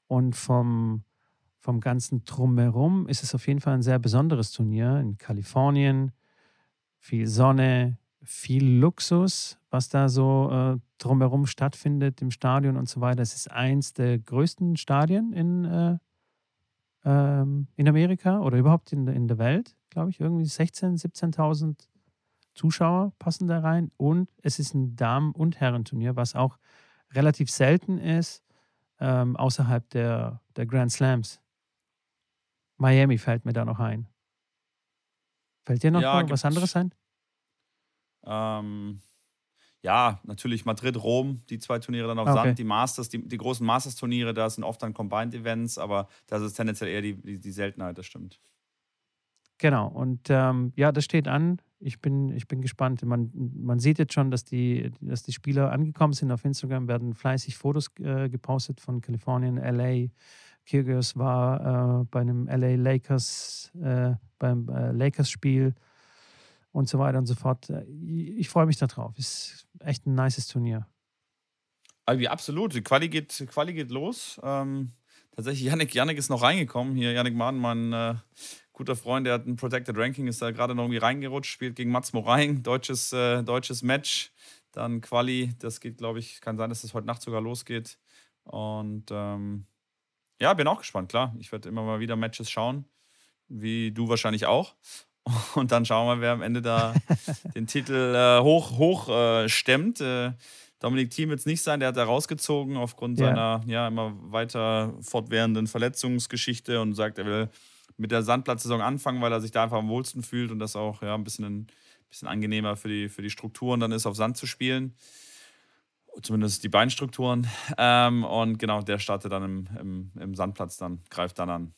und vom, vom ganzen Drumherum ist es auf jeden Fall ein sehr besonderes Turnier in Kalifornien. Viel Sonne, viel Luxus, was da so äh, drumherum stattfindet im Stadion und so weiter. Es ist eins der größten Stadien in, äh, ähm, in Amerika oder überhaupt in, in der Welt, glaube ich. Irgendwie 16.000, 17.000 Zuschauer passen da rein und es ist ein Damen- und Herrenturnier, was auch relativ selten ist ähm, außerhalb der, der Grand Slams. Miami fällt mir da noch ein. Fällt dir noch ja, was anderes ein? Ähm, ja, natürlich Madrid, Rom, die zwei Turniere dann auf okay. Sand, die Masters, die, die großen Masters-Turniere, da sind oft dann Combined Events, aber das ist tendenziell eher die, die, die Seltenheit, das stimmt. Genau, und ähm, ja, das steht an. Ich bin, ich bin gespannt. Man, man sieht jetzt schon, dass die, dass die Spieler angekommen sind. Auf Instagram werden fleißig Fotos äh, gepostet von Kalifornien, LA. Kyrgios war äh, bei einem LA Lakers, äh, beim äh, Lakers-Spiel und so weiter und so fort. Ich, ich freue mich darauf. Ist echt ein nices Turnier. Also, absolut. Die Quali geht, Quali geht los. Ähm, tatsächlich, Yannick, Yannick ist noch reingekommen. Hier, Yannick Mahn, mein äh, guter Freund, der hat ein Protected Ranking, ist da gerade noch irgendwie reingerutscht, spielt gegen Mats Moraing, *laughs* deutsches, äh, deutsches Match. Dann Quali, das geht, glaube ich, kann sein, dass das heute Nacht sogar losgeht. Und ähm, ja, bin auch gespannt, klar. Ich werde immer mal wieder Matches schauen, wie du wahrscheinlich auch. *laughs* Und dann schauen wir, wer am Ende da *laughs* den Titel äh, hoch, hoch äh, stemmt. Äh, Dominik Thiem wird es nicht sein, der hat da rausgezogen aufgrund ja. seiner ja immer weiter fortwährenden Verletzungsgeschichte und sagt, er will mit der Sandplatzsaison anfangen, weil er sich da einfach am wohlsten fühlt und das auch ja, ein bisschen, ein bisschen angenehmer für die, für die Strukturen dann ist, auf Sand zu spielen. Zumindest die Beinstrukturen. Ähm, und genau, der startet dann im, im, im Sandplatz, dann greift dann an.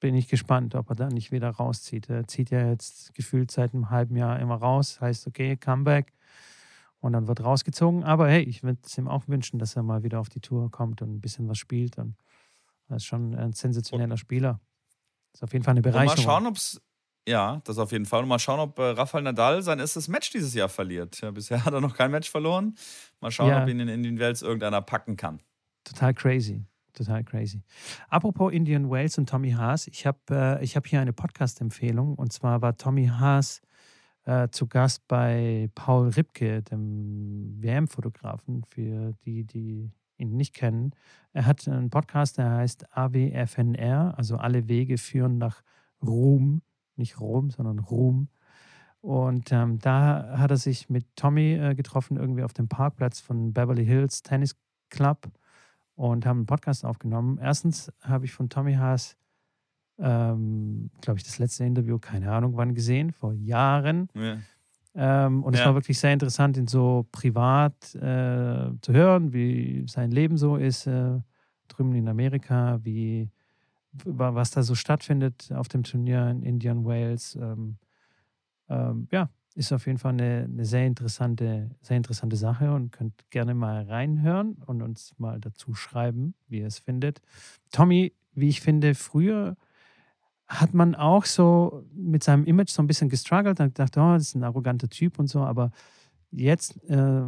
Bin ich gespannt, ob er da nicht wieder rauszieht. Er zieht ja jetzt gefühlt seit einem halben Jahr immer raus. Heißt, okay, Comeback. Und dann wird rausgezogen. Aber hey, ich würde es ihm auch wünschen, dass er mal wieder auf die Tour kommt und ein bisschen was spielt. Und er ist schon ein sensationeller Spieler. Ist auf jeden Fall eine Bereicherung. Und mal schauen, ob es. Ja, das auf jeden Fall. Und mal schauen, ob äh, Rafael Nadal sein erstes Match dieses Jahr verliert. Ja, bisher *laughs* hat er noch kein Match verloren. Mal schauen, ja. ob ihn in Indian Wells irgendeiner packen kann. Total crazy. Total crazy. Apropos Indian Wales und Tommy Haas, ich habe äh, hab hier eine Podcast-Empfehlung. Und zwar war Tommy Haas äh, zu Gast bei Paul Ripke, dem WM-Fotografen, für die, die ihn nicht kennen. Er hat einen Podcast, der heißt AWFNR, also alle Wege führen nach Ruhm, nicht Rom, sondern Ruhm. Und ähm, da hat er sich mit Tommy äh, getroffen, irgendwie auf dem Parkplatz von Beverly Hills Tennis Club und haben einen Podcast aufgenommen. Erstens habe ich von Tommy Haas, ähm, glaube ich, das letzte Interview, keine Ahnung wann gesehen, vor Jahren. Ja. Ähm, und ja. es war wirklich sehr interessant, ihn so privat äh, zu hören, wie sein Leben so ist äh, drüben in Amerika, wie was da so stattfindet auf dem Turnier in Indian Wales. Ähm, ähm, ja, ist auf jeden Fall eine, eine sehr, interessante, sehr interessante Sache und könnt gerne mal reinhören und uns mal dazu schreiben, wie ihr es findet. Tommy, wie ich finde, früher hat man auch so mit seinem Image so ein bisschen gestruggelt und gedacht, oh, das ist ein arroganter Typ und so, aber jetzt, äh,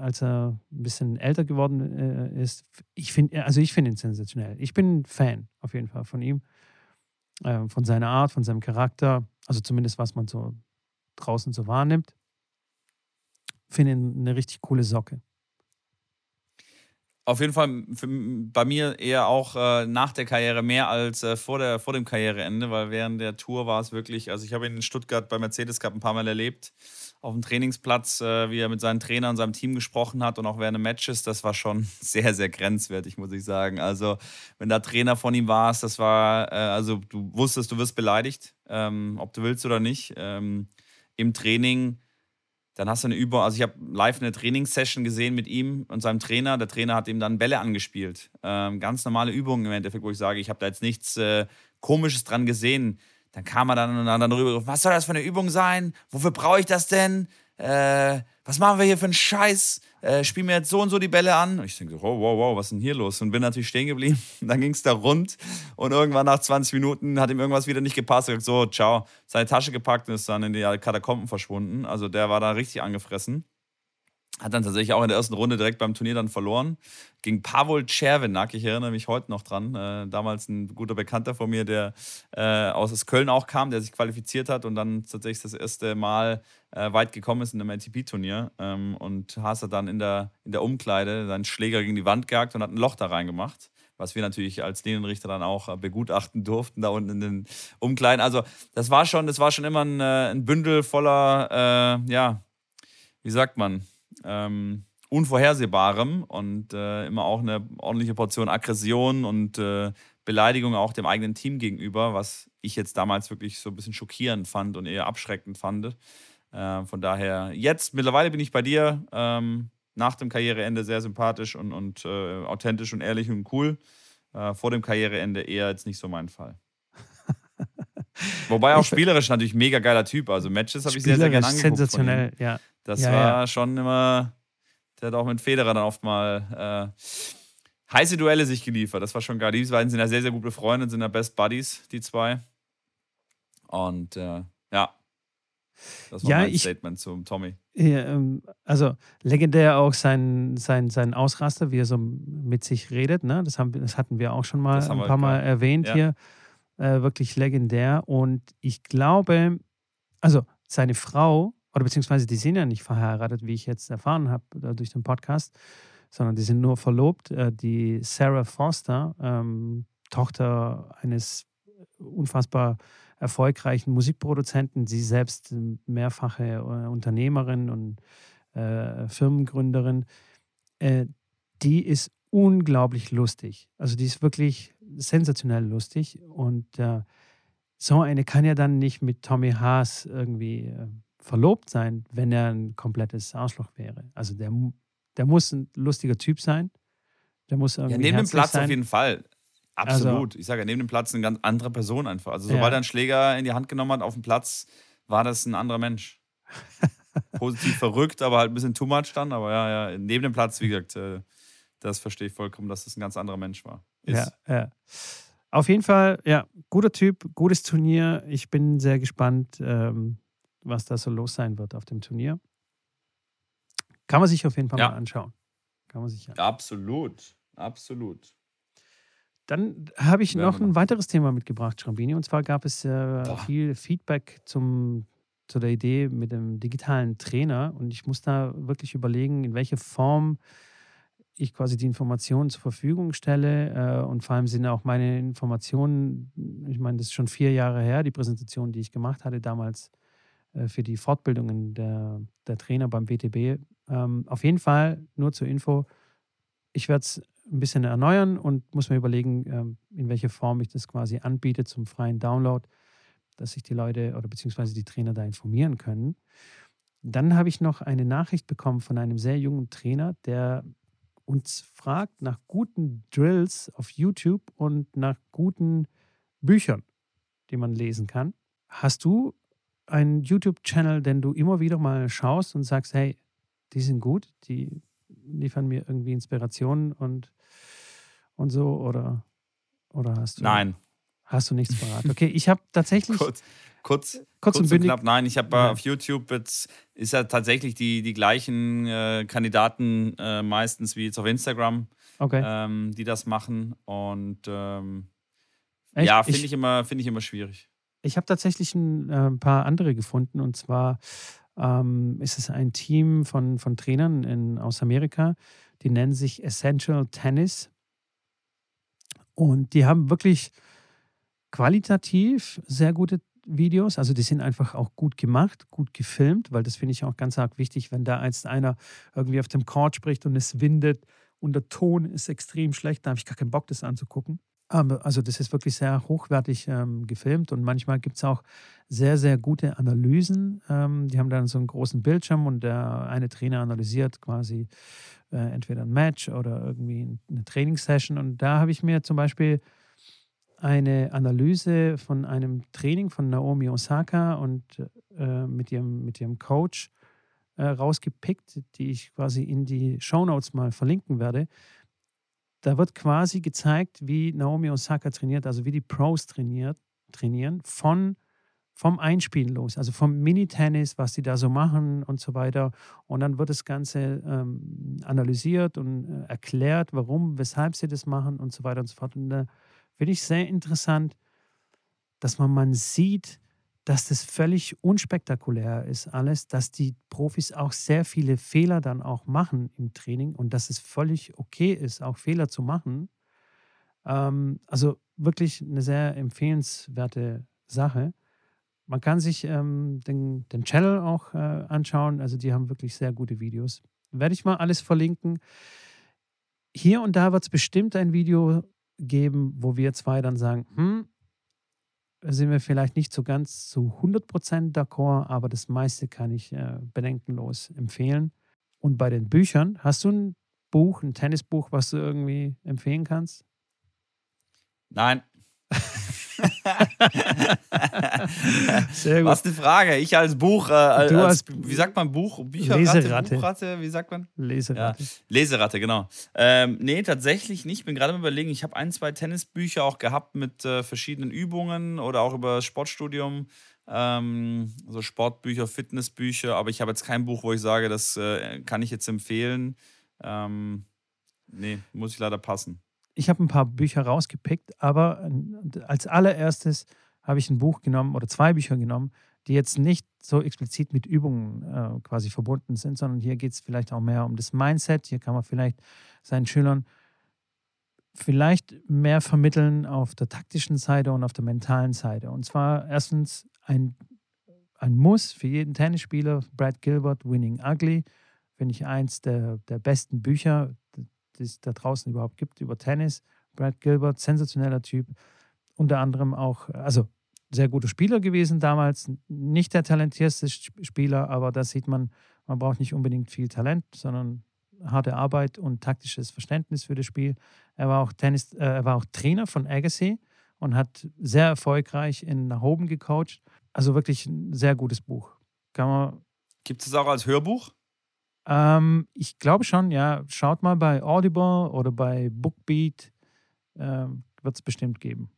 als er ein bisschen älter geworden äh, ist, ich finde, also ich finde ihn sensationell. Ich bin Fan auf jeden Fall von ihm, äh, von seiner Art, von seinem Charakter, also zumindest was man so draußen so wahrnimmt. Finde ihn eine richtig coole Socke. Auf jeden Fall für, bei mir eher auch äh, nach der Karriere mehr als äh, vor, der, vor dem Karriereende, weil während der Tour war es wirklich, also ich habe ihn in Stuttgart bei Mercedes Cup ein paar Mal erlebt, auf dem Trainingsplatz, äh, wie er mit seinen Trainern seinem Team gesprochen hat und auch während des Matches, das war schon *laughs* sehr, sehr grenzwertig, muss ich sagen. Also wenn da Trainer von ihm warst, das war, äh, also du wusstest, du wirst beleidigt, ähm, ob du willst oder nicht. Ähm, Im Training dann hast du eine Übung, also ich habe live eine Trainingssession gesehen mit ihm und seinem Trainer. Der Trainer hat ihm dann Bälle angespielt. Ähm, ganz normale Übungen im Endeffekt, wo ich sage, ich habe da jetzt nichts äh, Komisches dran gesehen. Dann kam er dann, dann darüber, was soll das für eine Übung sein? Wofür brauche ich das denn? Äh, was machen wir hier für einen Scheiß? Äh, spielen wir jetzt so und so die Bälle an? Und ich denke, wow, wow, wow, was ist denn hier los? Und bin natürlich stehen geblieben. *laughs* Dann ging es da rund und irgendwann nach 20 Minuten hat ihm irgendwas wieder nicht gepasst. Er hat gesagt, so, ciao, seine Tasche gepackt und ist dann in die Katakomben verschwunden. Also der war da richtig angefressen. Hat dann tatsächlich auch in der ersten Runde direkt beim Turnier dann verloren. Gegen Pavol Czervenak, ich erinnere mich heute noch dran. Äh, damals ein guter Bekannter von mir, der äh, aus Köln auch kam, der sich qualifiziert hat und dann tatsächlich das erste Mal äh, weit gekommen ist in einem ATP-Turnier. Ähm, und Haas hat dann in der, in der Umkleide seinen Schläger gegen die Wand gejagt und hat ein Loch da reingemacht was wir natürlich als Linienrichter dann auch äh, begutachten durften, da unten in den Umkleiden. Also das war schon, das war schon immer ein, äh, ein Bündel voller, äh, ja, wie sagt man, ähm, Unvorhersehbarem und äh, immer auch eine ordentliche Portion Aggression und äh, Beleidigung auch dem eigenen Team gegenüber, was ich jetzt damals wirklich so ein bisschen schockierend fand und eher abschreckend fand. Äh, von daher, jetzt mittlerweile bin ich bei dir, ähm, nach dem Karriereende sehr sympathisch und, und äh, authentisch und ehrlich und cool. Äh, vor dem Karriereende eher jetzt nicht so mein Fall. *laughs* Wobei auch spielerisch natürlich mega geiler Typ. Also Matches habe ich sehr, sehr gerne angeguckt. Sensationell, ja. Das ja, war ja. schon immer, der hat auch mit Federer dann oft mal äh, heiße Duelle sich geliefert. Das war schon geil. Die beiden sind ja sehr, sehr gute Freunde, sind ja Best Buddies, die zwei. Und äh, ja, das war ja, mein ich, Statement zum Tommy. Ja, ähm, also legendär auch sein, sein, sein Ausraster, wie er so mit sich redet. Ne? Das, haben, das hatten wir auch schon mal ein paar Mal erwähnt ja. hier. Äh, wirklich legendär. Und ich glaube, also seine Frau oder beziehungsweise die sind ja nicht verheiratet, wie ich jetzt erfahren habe äh, durch den Podcast, sondern die sind nur verlobt. Äh, die Sarah Foster, ähm, Tochter eines unfassbar erfolgreichen Musikproduzenten, sie selbst mehrfache äh, Unternehmerin und äh, Firmengründerin, äh, die ist unglaublich lustig. Also die ist wirklich sensationell lustig und äh, so eine kann ja dann nicht mit Tommy Haas irgendwie verlobt sein, wenn er ein komplettes Arschloch wäre. Also der, der muss ein lustiger Typ sein. Der muss irgendwie. Ja, neben dem Platz sein. auf jeden Fall. Absolut. Also, ich sage ja, neben dem Platz eine ganz andere Person einfach. Also, sobald ja. er einen Schläger in die Hand genommen hat auf dem Platz, war das ein anderer Mensch. *laughs* Positiv verrückt, aber halt ein bisschen too much dann. Aber ja, ja, neben dem Platz, wie gesagt, äh, das verstehe ich vollkommen, dass das ein ganz anderer Mensch war. Ist. Ja, ja. Auf jeden Fall, ja, guter Typ, gutes Turnier. Ich bin sehr gespannt, ähm, was da so los sein wird auf dem Turnier. Kann man sich auf jeden Fall ja. mal anschauen. Kann man sich anschauen. Absolut, absolut. Dann habe ich noch ein weiteres Thema mitgebracht, Schrambini. Und zwar gab es äh, viel Feedback zum, zu der Idee mit dem digitalen Trainer. Und ich muss da wirklich überlegen, in welche Form ich quasi die Informationen zur Verfügung stelle. Äh, und vor allem sind auch meine Informationen, ich meine, das ist schon vier Jahre her, die Präsentation, die ich gemacht hatte damals für die Fortbildungen der, der Trainer beim WTB. Ähm, auf jeden Fall, nur zur Info, ich werde es ein bisschen erneuern und muss mir überlegen, ähm, in welche Form ich das quasi anbiete zum freien Download, dass sich die Leute oder beziehungsweise die Trainer da informieren können. Dann habe ich noch eine Nachricht bekommen von einem sehr jungen Trainer, der uns fragt nach guten Drills auf YouTube und nach guten Büchern, die man lesen kann. Hast du ein YouTube-Channel, den du immer wieder mal schaust und sagst, hey, die sind gut, die liefern mir irgendwie Inspirationen und, und so? Oder, oder hast du. Nein. Hast du nichts parat? Okay, ich habe tatsächlich. kurz, kurz, kurz, kurz und, und knapp. Nein, ich habe ja. auf YouTube jetzt ist ja tatsächlich die, die gleichen äh, Kandidaten äh, meistens wie jetzt auf Instagram, okay. ähm, die das machen. Und ähm, ja, finde ich, ich, immer, find ich immer schwierig. Ich habe tatsächlich ein, äh, paar andere gefunden und zwar ähm, ist es ein Team von, von Trainern in, aus Amerika, die nennen sich Essential Tennis. Und die haben wirklich qualitativ sehr gute Videos. Also die sind einfach auch gut gemacht, gut gefilmt, weil das finde ich auch ganz arg wichtig, wenn da einst einer irgendwie auf dem Court spricht und es windet und der Ton ist extrem schlecht, da habe ich gar keinen Bock, das anzugucken. Also das ist wirklich sehr hochwertig ähm, gefilmt und manchmal gibt es auch sehr, sehr gute Analysen. Ähm, die haben dann so einen großen Bildschirm und der eine Trainer analysiert quasi äh, entweder ein Match oder irgendwie eine Trainingssession. Und da habe ich mir zum Beispiel eine Analyse von einem Training von Naomi Osaka und äh, mit, ihrem, mit ihrem Coach äh, rausgepickt, die ich quasi in die Shownotes mal verlinken werde da wird quasi gezeigt, wie Naomi Osaka trainiert, also wie die Pros trainiert, trainieren, von, vom Einspielen los, also vom Mini-Tennis, was die da so machen und so weiter. Und dann wird das Ganze ähm, analysiert und äh, erklärt, warum, weshalb sie das machen und so weiter und so fort. Und da äh, finde ich sehr interessant, dass man, man sieht, dass das völlig unspektakulär ist alles, dass die Profis auch sehr viele Fehler dann auch machen im Training und dass es völlig okay ist, auch Fehler zu machen. Ähm, also wirklich eine sehr empfehlenswerte Sache. Man kann sich ähm, den, den Channel auch äh, anschauen, also die haben wirklich sehr gute Videos. Werde ich mal alles verlinken. Hier und da wird es bestimmt ein Video geben, wo wir zwei dann sagen, hm, sind wir vielleicht nicht so ganz zu 100% d'accord, aber das meiste kann ich äh, bedenkenlos empfehlen. Und bei den Büchern, hast du ein Buch, ein Tennisbuch, was du irgendwie empfehlen kannst? Nein. *laughs* Sehr gut. Was eine Frage. Ich als Buch, äh, als, als, wie sagt man Buch? Bücherratte, Leseratte. Buchratte, wie sagt man? Leseratte. Ja. Leseratte, genau. Ähm, nee, tatsächlich nicht. Ich bin gerade am überlegen, ich habe ein, zwei Tennisbücher auch gehabt mit äh, verschiedenen Übungen oder auch über das Sportstudium. Ähm, so Sportbücher, Fitnessbücher, aber ich habe jetzt kein Buch, wo ich sage, das äh, kann ich jetzt empfehlen. Ähm, nee, muss ich leider passen ich habe ein paar Bücher rausgepickt, aber als allererstes habe ich ein Buch genommen oder zwei Bücher genommen, die jetzt nicht so explizit mit Übungen äh, quasi verbunden sind, sondern hier geht es vielleicht auch mehr um das Mindset. Hier kann man vielleicht seinen Schülern vielleicht mehr vermitteln auf der taktischen Seite und auf der mentalen Seite. Und zwar erstens ein, ein Muss für jeden Tennisspieler, Brad Gilbert, Winning Ugly, finde ich eins der, der besten Bücher die es da draußen überhaupt gibt, über Tennis. Brad Gilbert, sensationeller Typ. Unter anderem auch, also sehr guter Spieler gewesen damals. Nicht der talentierteste Spieler, aber da sieht man, man braucht nicht unbedingt viel Talent, sondern harte Arbeit und taktisches Verständnis für das Spiel. Er war auch Tennis, äh, er war auch Trainer von Agassi und hat sehr erfolgreich in nach oben gecoacht. Also wirklich ein sehr gutes Buch. Kann man. Gibt es auch als Hörbuch? Ähm, ich glaube schon, ja. Schaut mal bei Audible oder bei Bookbeat. Ähm, Wird es bestimmt geben.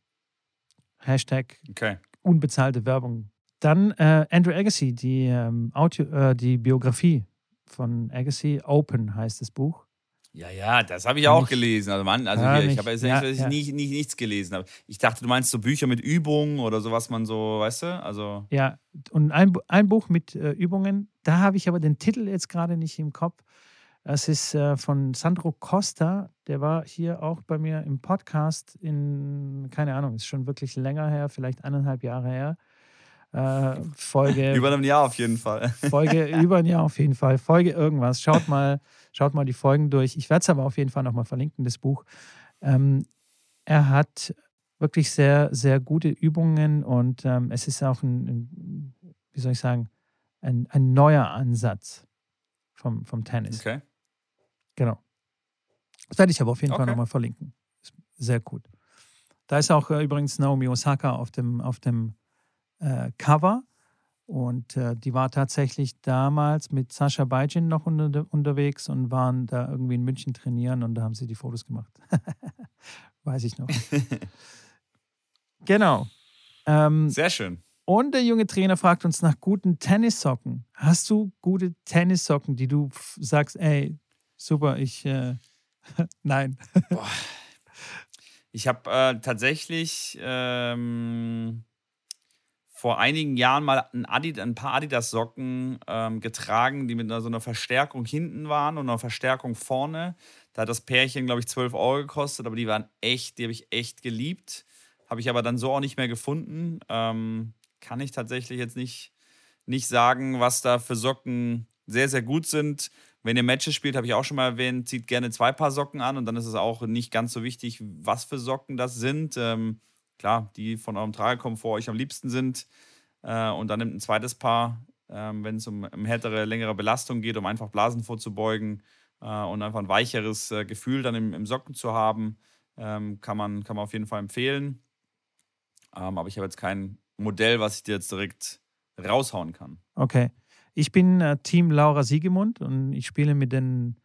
Hashtag okay. unbezahlte Werbung. Dann äh, Andrew Agassi, die, ähm, Audio, äh, die Biografie von Agassi, Open heißt das Buch. Ja, ja, das habe ich auch gelesen. Also, Mann, also ja, hier, ich habe jetzt ja, ja. Nie, nie, nichts gelesen. Aber ich dachte, du meinst so Bücher mit Übungen oder so, was man so, weißt du? Also. Ja, und ein, ein Buch mit äh, Übungen, da habe ich aber den Titel jetzt gerade nicht im Kopf. Es ist äh, von Sandro Costa, der war hier auch bei mir im Podcast in, keine Ahnung, ist schon wirklich länger her, vielleicht eineinhalb Jahre her. Äh, Folge. *laughs* über ein Jahr auf jeden Fall. *laughs* Folge über ein Jahr auf jeden Fall. Folge irgendwas. Schaut mal, schaut mal die Folgen durch. Ich werde es aber auf jeden Fall nochmal verlinken, das Buch. Ähm, er hat wirklich sehr, sehr gute Übungen und ähm, es ist auch ein, ein, wie soll ich sagen, ein, ein neuer Ansatz vom, vom Tennis. Okay. Genau. Das werde ich aber auf jeden okay. Fall nochmal verlinken. Sehr gut. Da ist auch äh, übrigens Naomi Osaka auf dem, auf dem äh, Cover. Und äh, die war tatsächlich damals mit Sascha Beijin noch unter, unterwegs und waren da irgendwie in München trainieren und da haben sie die Fotos gemacht. *laughs* Weiß ich noch. *laughs* genau. Ähm, Sehr schön. Und der junge Trainer fragt uns nach guten Tennissocken. Hast du gute Tennissocken, die du sagst, ey, super, ich, äh, *laughs* nein. *laughs* Boah. Ich habe äh, tatsächlich ähm, vor einigen Jahren mal ein, Adid, ein paar Adidas-Socken ähm, getragen, die mit einer, so einer Verstärkung hinten waren und einer Verstärkung vorne. Da hat das Pärchen, glaube ich, 12 Euro gekostet, aber die waren echt, die habe ich echt geliebt. Habe ich aber dann so auch nicht mehr gefunden. Ähm, kann ich tatsächlich jetzt nicht, nicht sagen, was da für Socken sehr, sehr gut sind. Wenn ihr Matches spielt, habe ich auch schon mal erwähnt, zieht gerne zwei Paar Socken an und dann ist es auch nicht ganz so wichtig, was für Socken das sind. Ähm, klar, die von eurem Tragekomfort euch am liebsten sind. Äh, und dann nimmt ein zweites Paar, ähm, wenn es um, um härtere, längere Belastung geht, um einfach Blasen vorzubeugen äh, und einfach ein weicheres äh, Gefühl dann im, im, Socken zu haben, ähm, kann, man, kann man auf jeden Fall empfehlen. Ähm, aber ich habe jetzt kein Modell, was ich dir jetzt direkt raushauen kann. Okay. Ich bin äh, Team Laura Siegemund und ich spiele mit den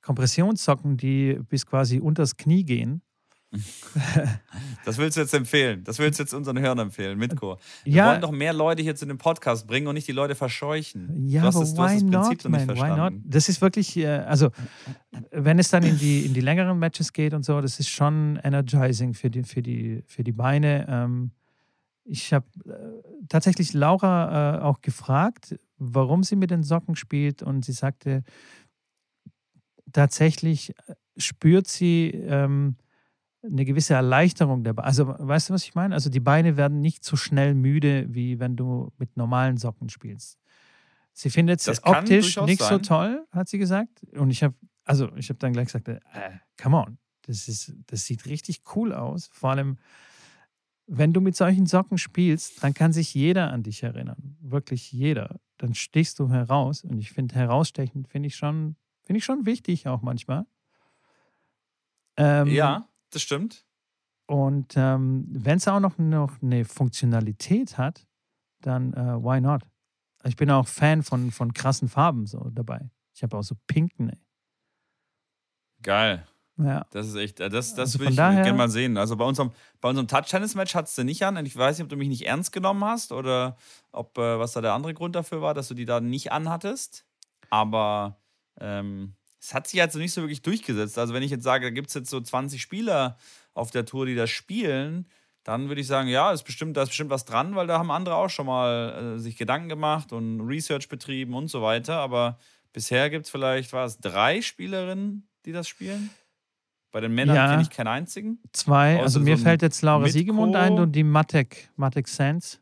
Kompressionssocken, die bis quasi unters Knie gehen. *laughs* Das willst du jetzt empfehlen. Das willst du jetzt unseren Hörern empfehlen, Mitko. Wir ja, wollen doch mehr Leute hier zu dem Podcast bringen und nicht die Leute verscheuchen. Ja, aber das, why not, man? Why not? Das ist wirklich, äh, also wenn es dann in die, in die längeren Matches geht und so, das ist schon energizing für die, für die, für die Beine. Ähm, ich habe äh, tatsächlich Laura äh, auch gefragt, warum sie mit den Socken spielt und sie sagte, tatsächlich äh, spürt sie ähm, eine gewisse Erleichterung dabei. Also weißt du, was ich meine? Also die Beine werden nicht so schnell müde, wie wenn du mit normalen Socken spielst. Sie findet es optisch nicht sein. so toll, hat sie gesagt. Und ich habe, also ich habe dann gleich gesagt, äh, come on, das, ist, das sieht richtig cool aus. Vor allem, wenn du mit solchen Socken spielst, dann kann sich jeder an dich erinnern. Wirklich jeder. Dann stichst du heraus. Und ich finde, herausstechen finde ich schon, finde ich schon wichtig auch manchmal. Ähm, ja, das stimmt. Und ähm, wenn es auch noch, noch eine Funktionalität hat, dann uh, why not? Ich bin auch Fan von, von krassen Farben so dabei. Ich habe auch so pinken. Ey. Geil. Ja. Das ist echt, äh, das, das also will ich gerne mal sehen. Also bei unserem, bei unserem Touch-Tennis-Match hattest du nicht an. Ich weiß nicht, ob du mich nicht ernst genommen hast oder ob, äh, was da der andere Grund dafür war, dass du die da nicht anhattest. Aber ähm, es hat sich also nicht so wirklich durchgesetzt. Also wenn ich jetzt sage, da gibt es jetzt so 20 Spieler auf der Tour, die das spielen, dann würde ich sagen, ja, ist bestimmt, da ist bestimmt was dran, weil da haben andere auch schon mal äh, sich Gedanken gemacht und Research betrieben und so weiter. Aber bisher gibt es vielleicht, war es drei Spielerinnen, die das spielen? Bei den Männern ja, kenne ich keinen einzigen. Zwei. Also mir so fällt jetzt Laura Siegemund ein und die Matek, Matek Sands.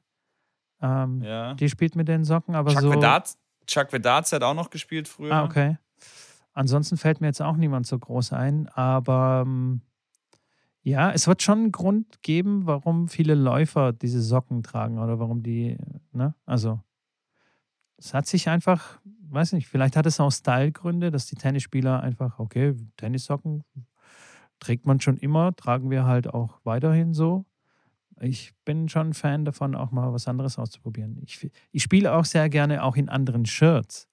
Ähm, ja. Die spielt mit den Socken, aber Chuck so. Vedaz, Chuck Vedaz hat auch noch gespielt früher. Ah, okay. Ansonsten fällt mir jetzt auch niemand so groß ein, aber ähm, ja, es wird schon einen Grund geben, warum viele Läufer diese Socken tragen oder warum die, ne? Also, es hat sich einfach, weiß nicht, vielleicht hat es auch Stylegründe, dass die Tennisspieler einfach, okay, Tennissocken, trägt man schon immer, tragen wir halt auch weiterhin so. Ich bin schon ein Fan davon, auch mal was anderes auszuprobieren. Ich, ich spiele auch sehr gerne auch in anderen Shirts.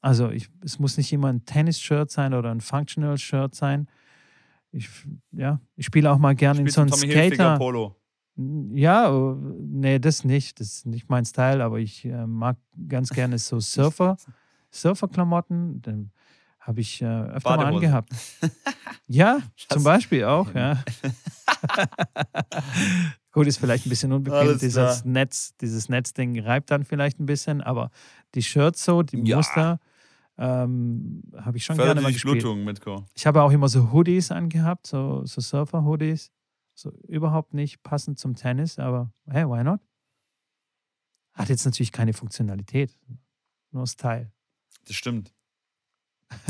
Also ich, es muss nicht immer ein Tennis-Shirt sein oder ein Functional-Shirt sein. Ich, ja, ich spiele auch mal gerne in so einem Skater. Polo. Ja, oh, nee, das nicht. Das ist nicht mein Style, aber ich äh, mag ganz gerne so *laughs* Surfer, Surfer-Klamotten. Habe ich äh, öfter Badehose. mal angehabt. *laughs* Ja, zum Beispiel auch, ja. *laughs* Gut, ist vielleicht ein bisschen unbequem. Dieses Netz, dieses Netzding reibt dann vielleicht ein bisschen, aber die Shirts so, die ja. Muster, ähm, habe ich schon Fördert gerne mal gespielt. Blutung mit Ich habe auch immer so Hoodies angehabt, so, so Surfer-Hoodies. So überhaupt nicht passend zum Tennis, aber hey, why not? Hat jetzt natürlich keine Funktionalität, nur Style. Das stimmt.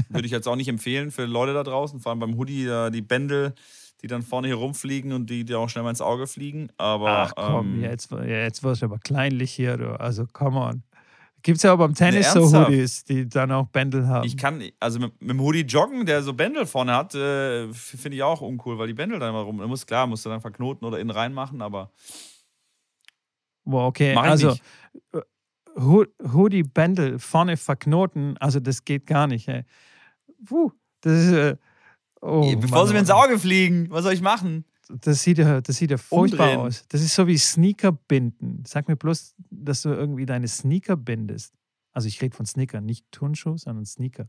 Würde ich jetzt auch nicht empfehlen für Leute da draußen, vor allem beim Hoodie, die Bändel, die dann vorne hier rumfliegen und die, die auch schnell mal ins Auge fliegen. Aber, Ach komm, ähm, jetzt, jetzt wirst du aber kleinlich hier, du. also come on. Gibt es ja auch beim Tennis so Hoodies, die dann auch Bändel haben. Ich kann, also mit, mit dem Hoodie joggen, der so Bändel vorne hat, äh, finde ich auch uncool, weil die Bändel dann immer rum. Du musst, klar, musst du dann verknoten oder innen reinmachen, aber. Boah, okay, also. Nicht. Äh, Hoodie-Bändel vorne verknoten, also das geht gar nicht. Ey. Puh, das ist. Äh, oh, Bevor Mann, sie mir ins Auge fliegen, was soll ich machen? Das sieht ja, das sieht ja furchtbar Umdrehen. aus. Das ist so wie Sneaker binden. Sag mir bloß, dass du irgendwie deine Sneaker bindest. Also ich rede von Sneaker, nicht Turnschuhe, sondern Sneaker.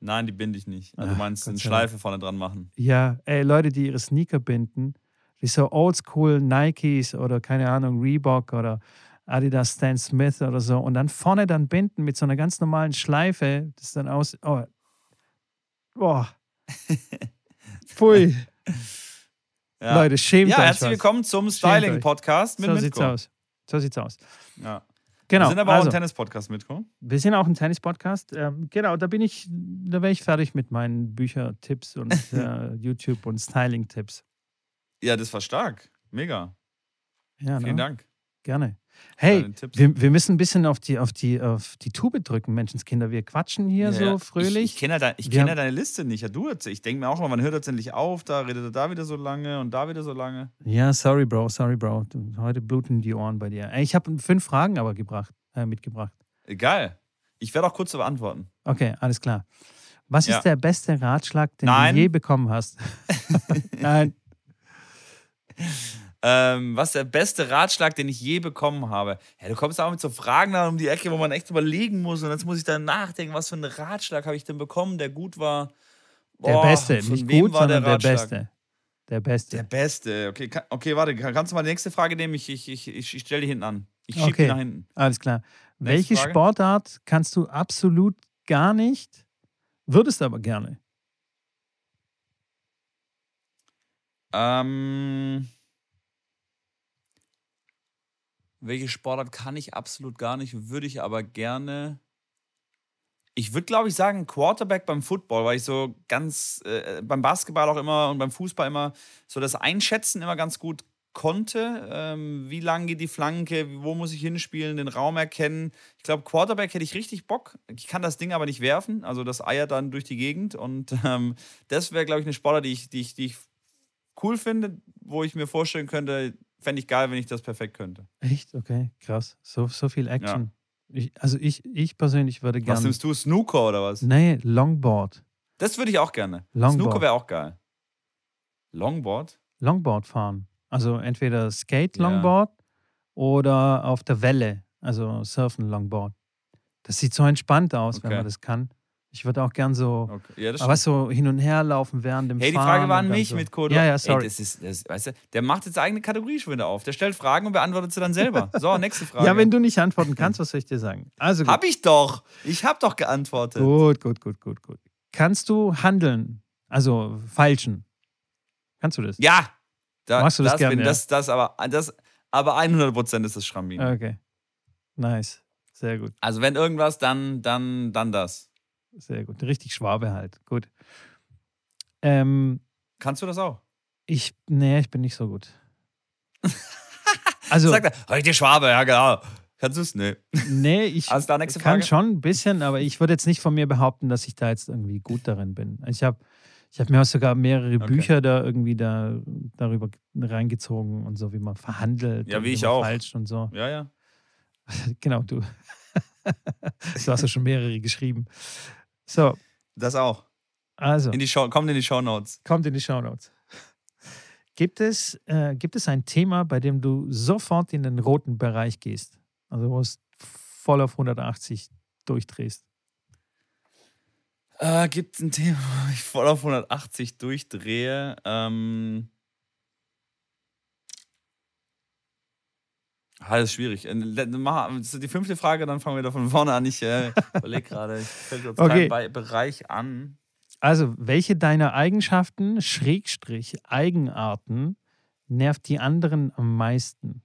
Nein, die binde ich nicht. Also du meinst eine Schleife vorne dran machen. Ja, ey, Leute, die ihre Sneaker binden, wie so oldschool Nikes oder keine Ahnung, Reebok oder Adidas Stan Smith oder so und dann vorne dann binden mit so einer ganz normalen Schleife, das dann aus. Oh. Boah. *laughs* Pfui. Ja. Leute, schämt ja, euch. Ja, herzlich willkommen zum Styling-Podcast mit so Mitko. sieht's aus. So sieht's aus. Ja. Genau. Wir sind aber also, auch ein Tennis-Podcast, Mitko. Wir sind auch ein Tennis-Podcast. Ähm, genau, da bin ich, da wäre ich fertig mit meinen Bücher-Tipps und *laughs* äh, YouTube- und Styling-Tipps. Ja, das war stark. Mega. Ja, Vielen ne? Dank. Gerne. Hey, wir, wir, müssen ein bisschen auf die, auf, die, auf die Tube drücken, Menschenskinder. Wir quatschen hier ja, so fröhlich. Ich, ich kenne ja, kenn ja deine Liste nicht. Ja, du Ich denke mir auch immer, man hört jetzt endlich auf, da redet er da wieder so lange und da wieder so lange. Ja, sorry, Bro, sorry, Bro. Heute bluten die Ohren bei dir. Ich habe fünf Fragen aber gebracht, äh, mitgebracht. Egal. Ich werde auch kurz beantworten. Okay, alles klar. Was ist der beste Ratschlag, den Nein. du je bekommen hast? *laughs* *laughs* Nein. Ähm, was ist der beste Ratschlag, den ich je bekommen habe? Ja, du kommst auch mit so Fragen da um die Ecke, wo man echt überlegen muss. Und jetzt muss ich dann nachdenken, was für einen Ratschlag habe ich denn bekommen, der gut war. Boah, der Beste, nicht gut, sondern der, der, Beste. Der Beste. Der Beste. Okay, kann, okay warte, kannst du mal die nächste Frage nehmen? Ich, ich, ich, ich, ich stelle die hinten an. Ich schiebe okay. die nach hinten. Alles klar. Nächste Welche Frage? Sportart kannst du absolut gar nicht, würdest aber gerne? Ähm. Welche Sportart kann ich absolut gar nicht, würde ich aber gerne. Ich würde, glaube ich, sagen Quarterback beim Football, weil ich so ganz äh, beim Basketball auch immer und beim Fußball immer so das Einschätzen immer ganz gut konnte. Ähm, wie lang geht die Flanke, wo muss ich hinspielen, den Raum erkennen. Ich glaube, Quarterback hätte ich richtig Bock. Ich kann das Ding aber nicht werfen, also das eiert dann durch die Gegend. Und *laughs* ähm, das wäre, glaube ich, eine Sportart, die ich, die, ich, die ich cool finde, wo ich mir vorstellen könnte, fände ich geil, wenn ich das perfekt könnte. Echt? Okay, krass. So, so viel Action. Ja. Ich, also ich, ich persönlich würde gerne. Was nimmst du? Snooker oder was? Nee, Longboard. Das würde ich auch gerne. Longboard. Snooker wäre auch geil. Longboard? Longboard fahren. Also entweder Skate Longboard ja. oder auf der Welle, also Surfen Longboard. Das sieht so entspannt aus, okay. wenn man das kann. Ich würde auch gern so, okay. ja, aber so hin und her laufen während dem hey, Fahren. Die Frage war an mich so. mit Code. Ja, ja, sorry. Ey, das ist, das, weißt du, der macht jetzt eigene Kategorie schon wieder auf. Der stellt Fragen und beantwortet sie dann selber. *laughs* So, nächste Frage. ja, wenn du nicht antworten kannst, was soll ich dir sagen? Also gut. Hab ich doch. Ich hab doch geantwortet. Gut, gut, gut, gut, gut. Kannst du handeln? Also falschen? Kannst du das? Ja. Da, Machst du das, das gerne? Ja? Das, das, aber, das, aber 100% ist das Schrambin. Okay. Nice. Sehr gut. Also wenn irgendwas, dann, dann, dann das. Sehr gut. Richtig Schwabe halt. Gut. Ähm, Kannst du das auch? Ich, nee, ich bin nicht so gut. *laughs* also. Sagt er, richtig Schwabe, ja, genau. Kannst du es? Nee. Nee, ich also kann schon ein bisschen, aber ich würde jetzt nicht von mir behaupten, dass ich da jetzt irgendwie gut darin bin. Ich habe ich hab mir auch sogar mehrere okay. Bücher da irgendwie da, darüber reingezogen und so, wie man verhandelt. Ja, wie ich auch. Falsch und so. Ja, ja. *laughs* genau, du. *laughs* du hast ja schon mehrere geschrieben. So. Das auch. Also. In die Show, kommt in die Show Notes. Kommt in die Show Notes. Gibt es, äh, gibt es ein Thema, bei dem du sofort in den roten Bereich gehst? Also wo es voll auf 180 durchdrehst? Äh, gibt es ein Thema, wo ich voll auf 180 durchdrehe? Ähm, Das ist schwierig. Äh, die fünfte Frage, dann fangen wir da von vorne an. Ich äh, *laughs* überlege gerade, ich fällt jetzt okay. keinen Bereich an. Also, welche deiner Eigenschaften, Schrägstrich, Eigenarten, nervt die anderen am meisten?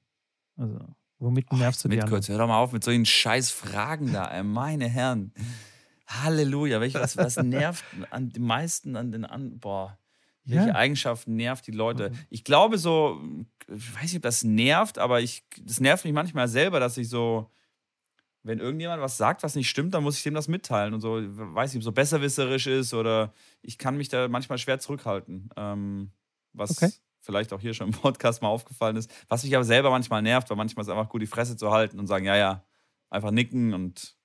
Also, womit oh, nervst du die anderen? Hör doch mal auf mit solchen scheiß Fragen da, meine Herren. Halleluja. Welche, was, was *laughs* nervt an die meisten an den anderen? Boah. Welche ja. Eigenschaften nervt die Leute? Mhm. Ich glaube so, ich weiß nicht, ob das nervt, aber ich, das nervt mich manchmal selber, dass ich so, wenn irgendjemand was sagt, was nicht stimmt, dann muss ich dem das mitteilen und so, weiß nicht, so besserwisserisch ist oder ich kann mich da manchmal schwer zurückhalten. Ähm, was okay. vielleicht auch hier schon im Podcast mal aufgefallen ist, was mich aber selber manchmal nervt, weil manchmal ist es einfach gut, die Fresse zu halten und sagen, ja, ja, einfach nicken und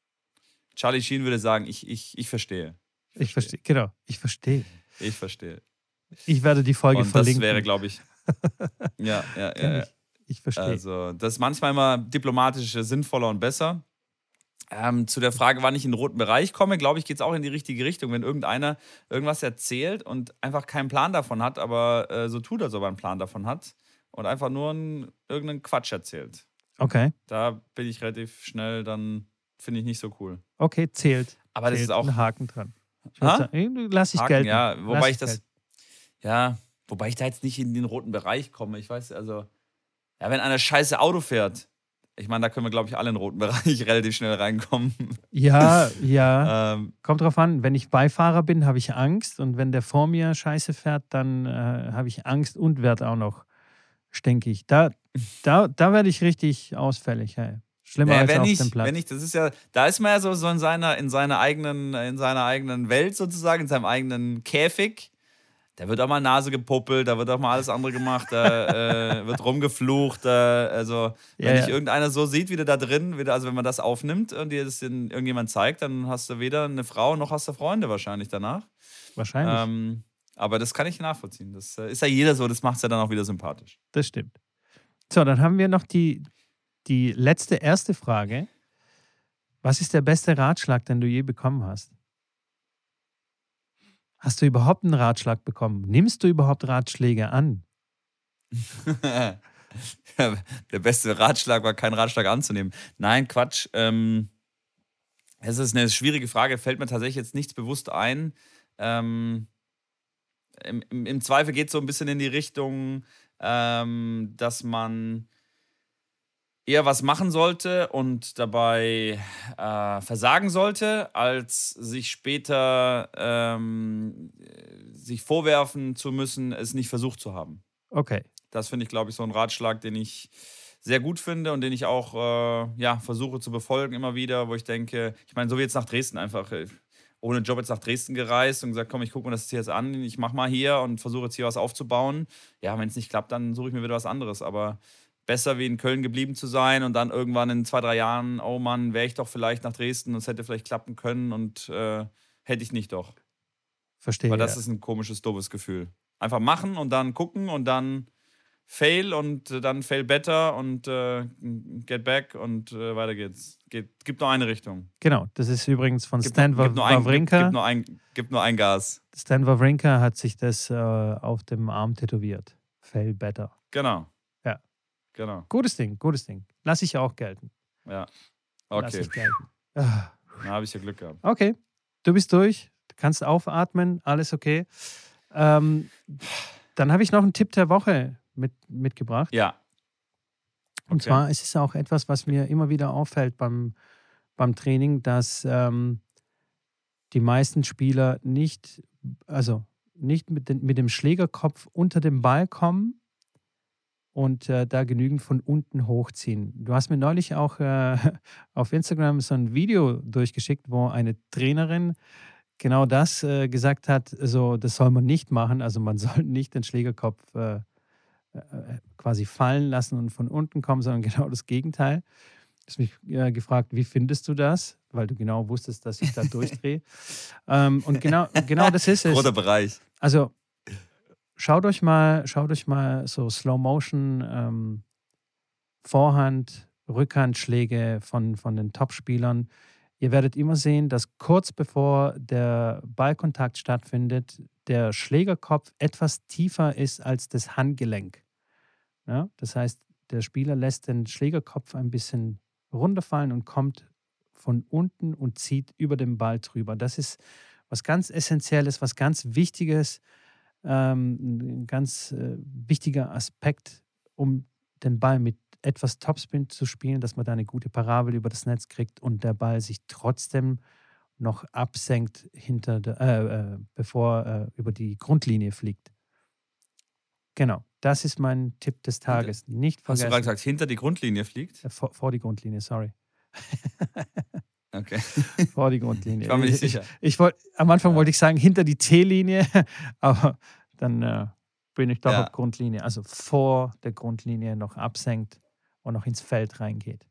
Charlie Sheen würde sagen, ich, ich, ich verstehe. Ich verstehe, genau, ich verstehe. Ich verstehe. Ich werde die Folge Und verlinken. das wäre, glaube ich. *laughs* ja, ja, ja. ich. Ich verstehe. Also, das ist manchmal immer diplomatisch sinnvoller und besser. Ähm, zu der Frage, wann ich in den roten Bereich komme, glaube ich, geht es auch in die richtige Richtung. Wenn irgendeiner irgendwas erzählt und einfach keinen Plan davon hat, aber äh, so tut, als ob er einen Plan davon hat und einfach nur einen, irgendeinen Quatsch erzählt. okay, Da bin ich relativ schnell, dann finde ich nicht so cool. okay, zählt. Aber das zählt ist auch ein Haken dran. Ha? Lass ich Haken, gelten. ja, wobei Lass ich das, gelten. Ja, wobei ich da jetzt nicht in den roten Bereich komme. Ich weiß, also, ja, wenn einer scheiße Auto fährt, ich meine, da können wir, glaube ich, alle in den roten *laughs* Bereich relativ schnell reinkommen. Ja, *laughs* ja. ähm, Kommt drauf an, wenn ich Beifahrer bin, habe ich Angst und wenn der vor mir scheiße fährt, dann äh, habe ich Angst und werde auch noch stinkig. Da, da, da werde ich richtig ausfällig. Hey. Schlimmer naja, als wenn auf ich, dem Platz. wenn ich, das ist ja, da ist man ja so, so in seiner, in seiner eigenen, in seiner eigenen Welt sozusagen, in seinem eigenen Käfig. Da wird auch mal Nase gepuppelt, da wird auch mal alles andere gemacht, da äh, wird rumgeflucht. Da, also, wenn Ja, ja. dich irgendeiner so sieht, wie du da drin, wie du, also wenn man das aufnimmt und dir das irgendjemand zeigt, dann hast du weder eine Frau noch hast du Freunde wahrscheinlich danach. Wahrscheinlich. Ähm, aber das kann ich nachvollziehen. Das äh, ist ja jeder so, das macht es ja dann auch wieder sympathisch. Das stimmt. So, dann haben wir noch die, die letzte, erste Frage. Was ist der beste Ratschlag, den du je bekommen hast? Hast du überhaupt einen Ratschlag bekommen? Nimmst du überhaupt Ratschläge an? *laughs* Der beste Ratschlag war, keinen Ratschlag anzunehmen. Nein, Quatsch. Ähm, es ist eine schwierige Frage, fällt mir tatsächlich jetzt nichts bewusst ein. Ähm, im, im, Zweifel geht es so ein bisschen in die Richtung, ähm, dass man eher was machen sollte und dabei äh, versagen sollte, als sich später ähm, sich vorwerfen zu müssen, es nicht versucht zu haben. Okay. Das finde ich, glaube ich, so ein Ratschlag, den ich sehr gut finde und den ich auch äh, ja, versuche zu befolgen immer wieder, wo ich denke, ich meine, so wie jetzt nach Dresden einfach, äh, ohne Job jetzt nach Dresden gereist und gesagt, komm, ich gucke mir das jetzt an, ich mache mal hier und versuche jetzt hier was aufzubauen. Ja, wenn es nicht klappt, dann suche ich mir wieder was anderes. Aber besser wie in Köln geblieben zu sein und dann irgendwann in zwei, drei Jahren, oh Mann, wäre ich doch vielleicht nach Dresden und es hätte vielleicht klappen können und äh, hätte ich nicht doch. Verstehe. Weil das ja. ist ein komisches, doofes Gefühl. Einfach machen und dann gucken und dann fail und äh, dann fail better und äh, get back und äh, weiter geht's. Geht, gibt nur eine Richtung. Genau, das ist übrigens von Gibt, Stan gibt, nur, ein, gibt, Wawrinka. gibt, nur ein, gibt nur ein Gas. Stan Wawrinka hat sich das äh, auf dem Arm tätowiert. Fail better. Genau. Ja. Genau. Gutes Ding, gutes Ding. Lass ich auch gelten. Ja. Lass Okay. ich gelten. Ah, Da habe ich ja Glück gehabt. Okay, du bist durch. Du kannst aufatmen, alles okay. Ähm, dann habe ich noch einen Tipp der Woche mit, mitgebracht. Ja. Und Okay. zwar ist es auch etwas, was mir immer wieder auffällt beim, beim Training, dass ähm, die meisten Spieler nicht, also nicht mit, den, mit dem Schlägerkopf unter dem Ball kommen und äh, da genügend von unten hochziehen. Du hast mir neulich auch äh, *laughs* auf Instagram so ein Video durchgeschickt, wo eine Trainerin genau das äh, gesagt hat, so das soll man nicht machen, also man *laughs* soll nicht den Schlägerkopf äh, äh, quasi fallen lassen und von unten kommen, sondern *laughs* genau das Gegenteil. Du hast mich äh, gefragt, wie findest du das? Weil du genau wusstest, dass ich da durchdrehe. ähm, und genau, genau das ist es. Roter Bereich. Also schaut euch mal, schaut euch mal so Slow Motion ähm, Vorhand, Rückhandschläge von, von den Topspielern. Ihr werdet immer sehen, dass kurz bevor der Ballkontakt stattfindet, der Schlägerkopf etwas tiefer ist als das Handgelenk. Ja? Das heißt, der Spieler lässt den Schlägerkopf ein bisschen runterfallen und kommt von unten und zieht über den Ball drüber. Das ist was ganz Essentielles, was ganz Wichtiges, ähm, ein ganz äh, wichtiger Aspekt, um den Ball mit etwas Topspin zu spielen, dass man da eine gute Parabel über das Netz kriegt und der Ball sich trotzdem noch absenkt hinter der, äh, äh, bevor er über die Grundlinie fliegt. Genau, das ist mein Tipp des Tages. Nicht Hast du vergessen. gerade gesagt, hinter die Grundlinie fliegt? Äh, vor, vor die Grundlinie, sorry. *laughs* Okay. *laughs* Vor die Grundlinie. Ich war mir nicht Ich- sicher. Ich wollte, am Anfang Ja. wollte ich sagen, hinter die T-Linie, *laughs* aber dann äh, bin ich doch Ja. auf Grundlinie. Also vor der Grundlinie noch absenkt und noch ins Feld reingeht.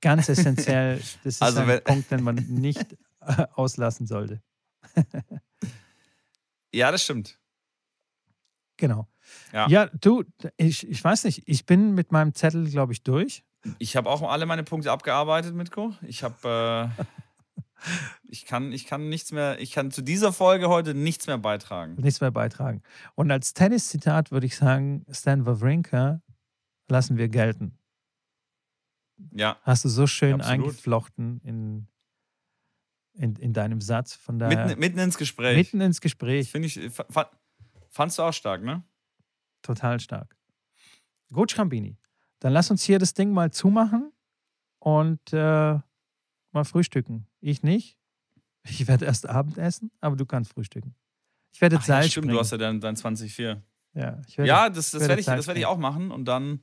Ganz essentiell. Das ist *laughs* also, ein Punkt, den man nicht äh, auslassen sollte. ja, das stimmt. Genau. Ja, ja du, ich, ich weiß nicht, ich bin mit meinem Zettel, glaube ich, durch. Ich habe auch alle meine Punkte abgearbeitet, Mitko. Ich habe. Äh, *laughs* ich kann, ich kann nichts mehr, ich kann zu dieser Folge heute nichts mehr beitragen. Nichts mehr beitragen. Und als Tennis-Zitat würde ich sagen, Stan Wawrinka lassen wir gelten. Ja. Hast du so schön absolut. eingeflochten in, in, in deinem Satz. Von daher, mitten, mitten ins Gespräch. Mitten ins Gespräch. Finde ich, fand, fandst du auch stark, ne? Total stark. Gut, Schrambini. Dann lass uns hier das Ding mal zumachen und äh, mal frühstücken. Ich nicht. Ich werde erst Abendessen, aber du kannst frühstücken. Ich werde jetzt Seil ja, stimmt, springen. du hast ja dein, dein 2004. Ja, ich werde, ja das, das werde ich, werd ich auch machen und dann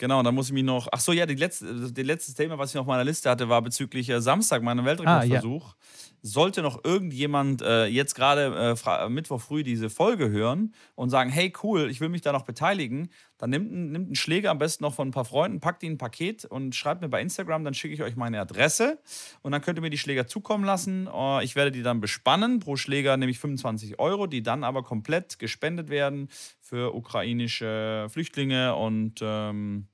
Genau, dann muss ich mich noch. Ach so, ja, die letzte, die letzte Thema, was ich noch auf meiner Liste hatte, war bezüglich äh, Samstag, meinem Weltrekordversuch. Ah, ja. Sollte noch irgendjemand äh, jetzt gerade äh, Mittwoch früh diese Folge hören und sagen, hey cool, ich will mich da noch beteiligen, dann nimmt, nimmt einen Schläger am besten noch von ein paar Freunden, packt ihn ein Paket und schreibt mir bei Instagram, dann schicke ich euch meine Adresse und dann könnt ihr mir die Schläger zukommen lassen. Uh, ich werde die dann bespannen, pro Schläger nämlich 25 Euro, die dann aber komplett gespendet werden für ukrainische Flüchtlinge und ähm,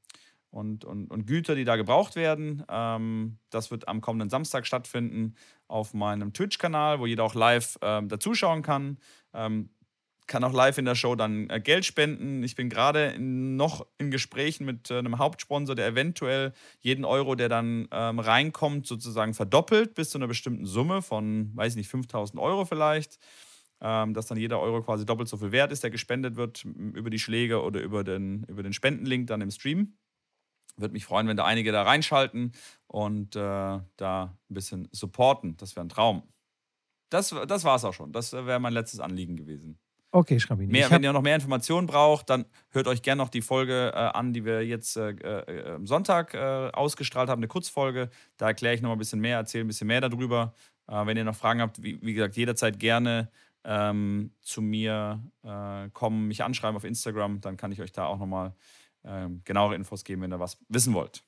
und, und, und Güter, die da gebraucht werden. Ähm, das wird am kommenden Samstag stattfinden auf meinem Twitch-Kanal, wo jeder auch live ähm, dazuschauen kann. Ähm, kann auch live in der Show dann äh, Geld spenden. Ich bin gerade noch in Gesprächen mit äh, einem Hauptsponsor, der eventuell jeden Euro, der dann ähm, reinkommt, sozusagen verdoppelt bis zu einer bestimmten Summe von, weiß ich nicht, 5000 Euro vielleicht. Ähm, dass dann jeder Euro quasi doppelt so viel wert ist, der gespendet wird über die Schläge oder über den, über den Spendenlink dann im Stream. Würde mich freuen, wenn da einige da reinschalten und äh, da ein bisschen supporten. Das wäre ein Traum. Das, das war es auch schon. Das wäre mein letztes Anliegen gewesen. Okay, Schrabini. Mehr, wenn ihr noch mehr Informationen braucht, dann hört euch gerne noch die Folge äh, an, die wir jetzt äh, äh, am Sonntag äh, ausgestrahlt haben, eine Kurzfolge. Da erkläre ich noch mal ein bisschen mehr, erzähle ein bisschen mehr darüber. Äh, wenn ihr noch Fragen habt, wie, wie gesagt, jederzeit gerne ähm, zu mir äh, kommen, mich anschreiben auf Instagram, dann kann ich euch da auch noch mal ähm, genauere Infos geben, wenn ihr was wissen wollt.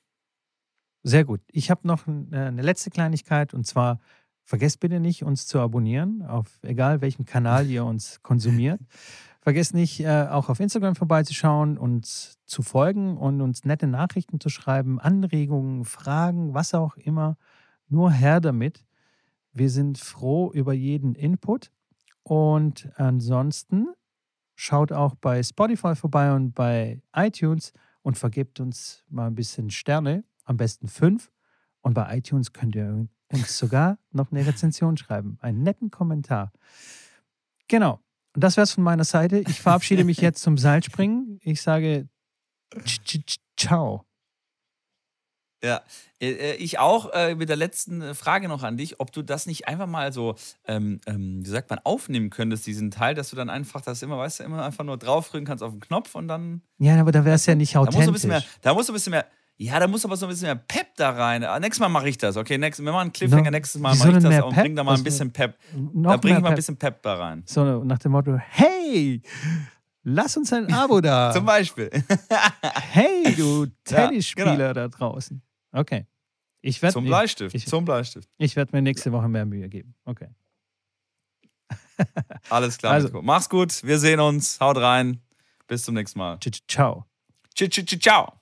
Sehr gut. Ich habe noch eine letzte Kleinigkeit und zwar vergesst bitte nicht, uns zu abonnieren, auf egal welchem Kanal ihr uns konsumiert. Vergesst nicht, äh, auch auf Instagram vorbeizuschauen, uns zu folgen und uns nette Nachrichten zu schreiben, Anregungen, Fragen, was auch immer. Nur her damit. Wir sind froh über jeden Input. Und ansonsten Schaut auch bei Spotify vorbei und bei iTunes und vergebt uns mal ein bisschen Sterne, am besten fünf. Und bei iTunes könnt ihr uns sogar noch eine Rezension schreiben, einen netten Kommentar. Genau. Und das wäre es von meiner Seite. Ich verabschiede mich jetzt zum Seilspringen. Ich sage ciao. Ja, äh, äh, ich auch äh, mit der letzten Frage noch an dich, ob du das nicht einfach mal so, ähm, ähm, wie sagt man, aufnehmen könntest, diesen Teil, dass du dann einfach das immer, weißt du, immer einfach nur draufdrücken kannst auf den Knopf und dann. Ja, aber da wäre es ja nicht authentisch. Da musst, du ein bisschen mehr, da musst du ein bisschen mehr, ja, da muss aber so ein bisschen mehr Pep da rein. Ah, nächstes Mal mache ich das, okay? Nächstes, wir machen einen Cliffhanger, no, nächstes Mal mache ich das und bring da mal ein bisschen Pep. Da bring ich mal ein bisschen Pep da rein. So nach dem Motto, hey, lass uns ein Abo da. *laughs* Zum Beispiel. *laughs* hey, du Tennisspieler ja, genau. da draußen. Okay. Ich werd, zum Bleistift. Ich, zum Bleistift. Ich werde mir nächste Woche mehr Mühe geben. Okay. *laughs* Alles klar. Also, Mach's gut. Wir sehen uns. Haut rein. Bis zum nächsten Mal. Ciao. Ciao.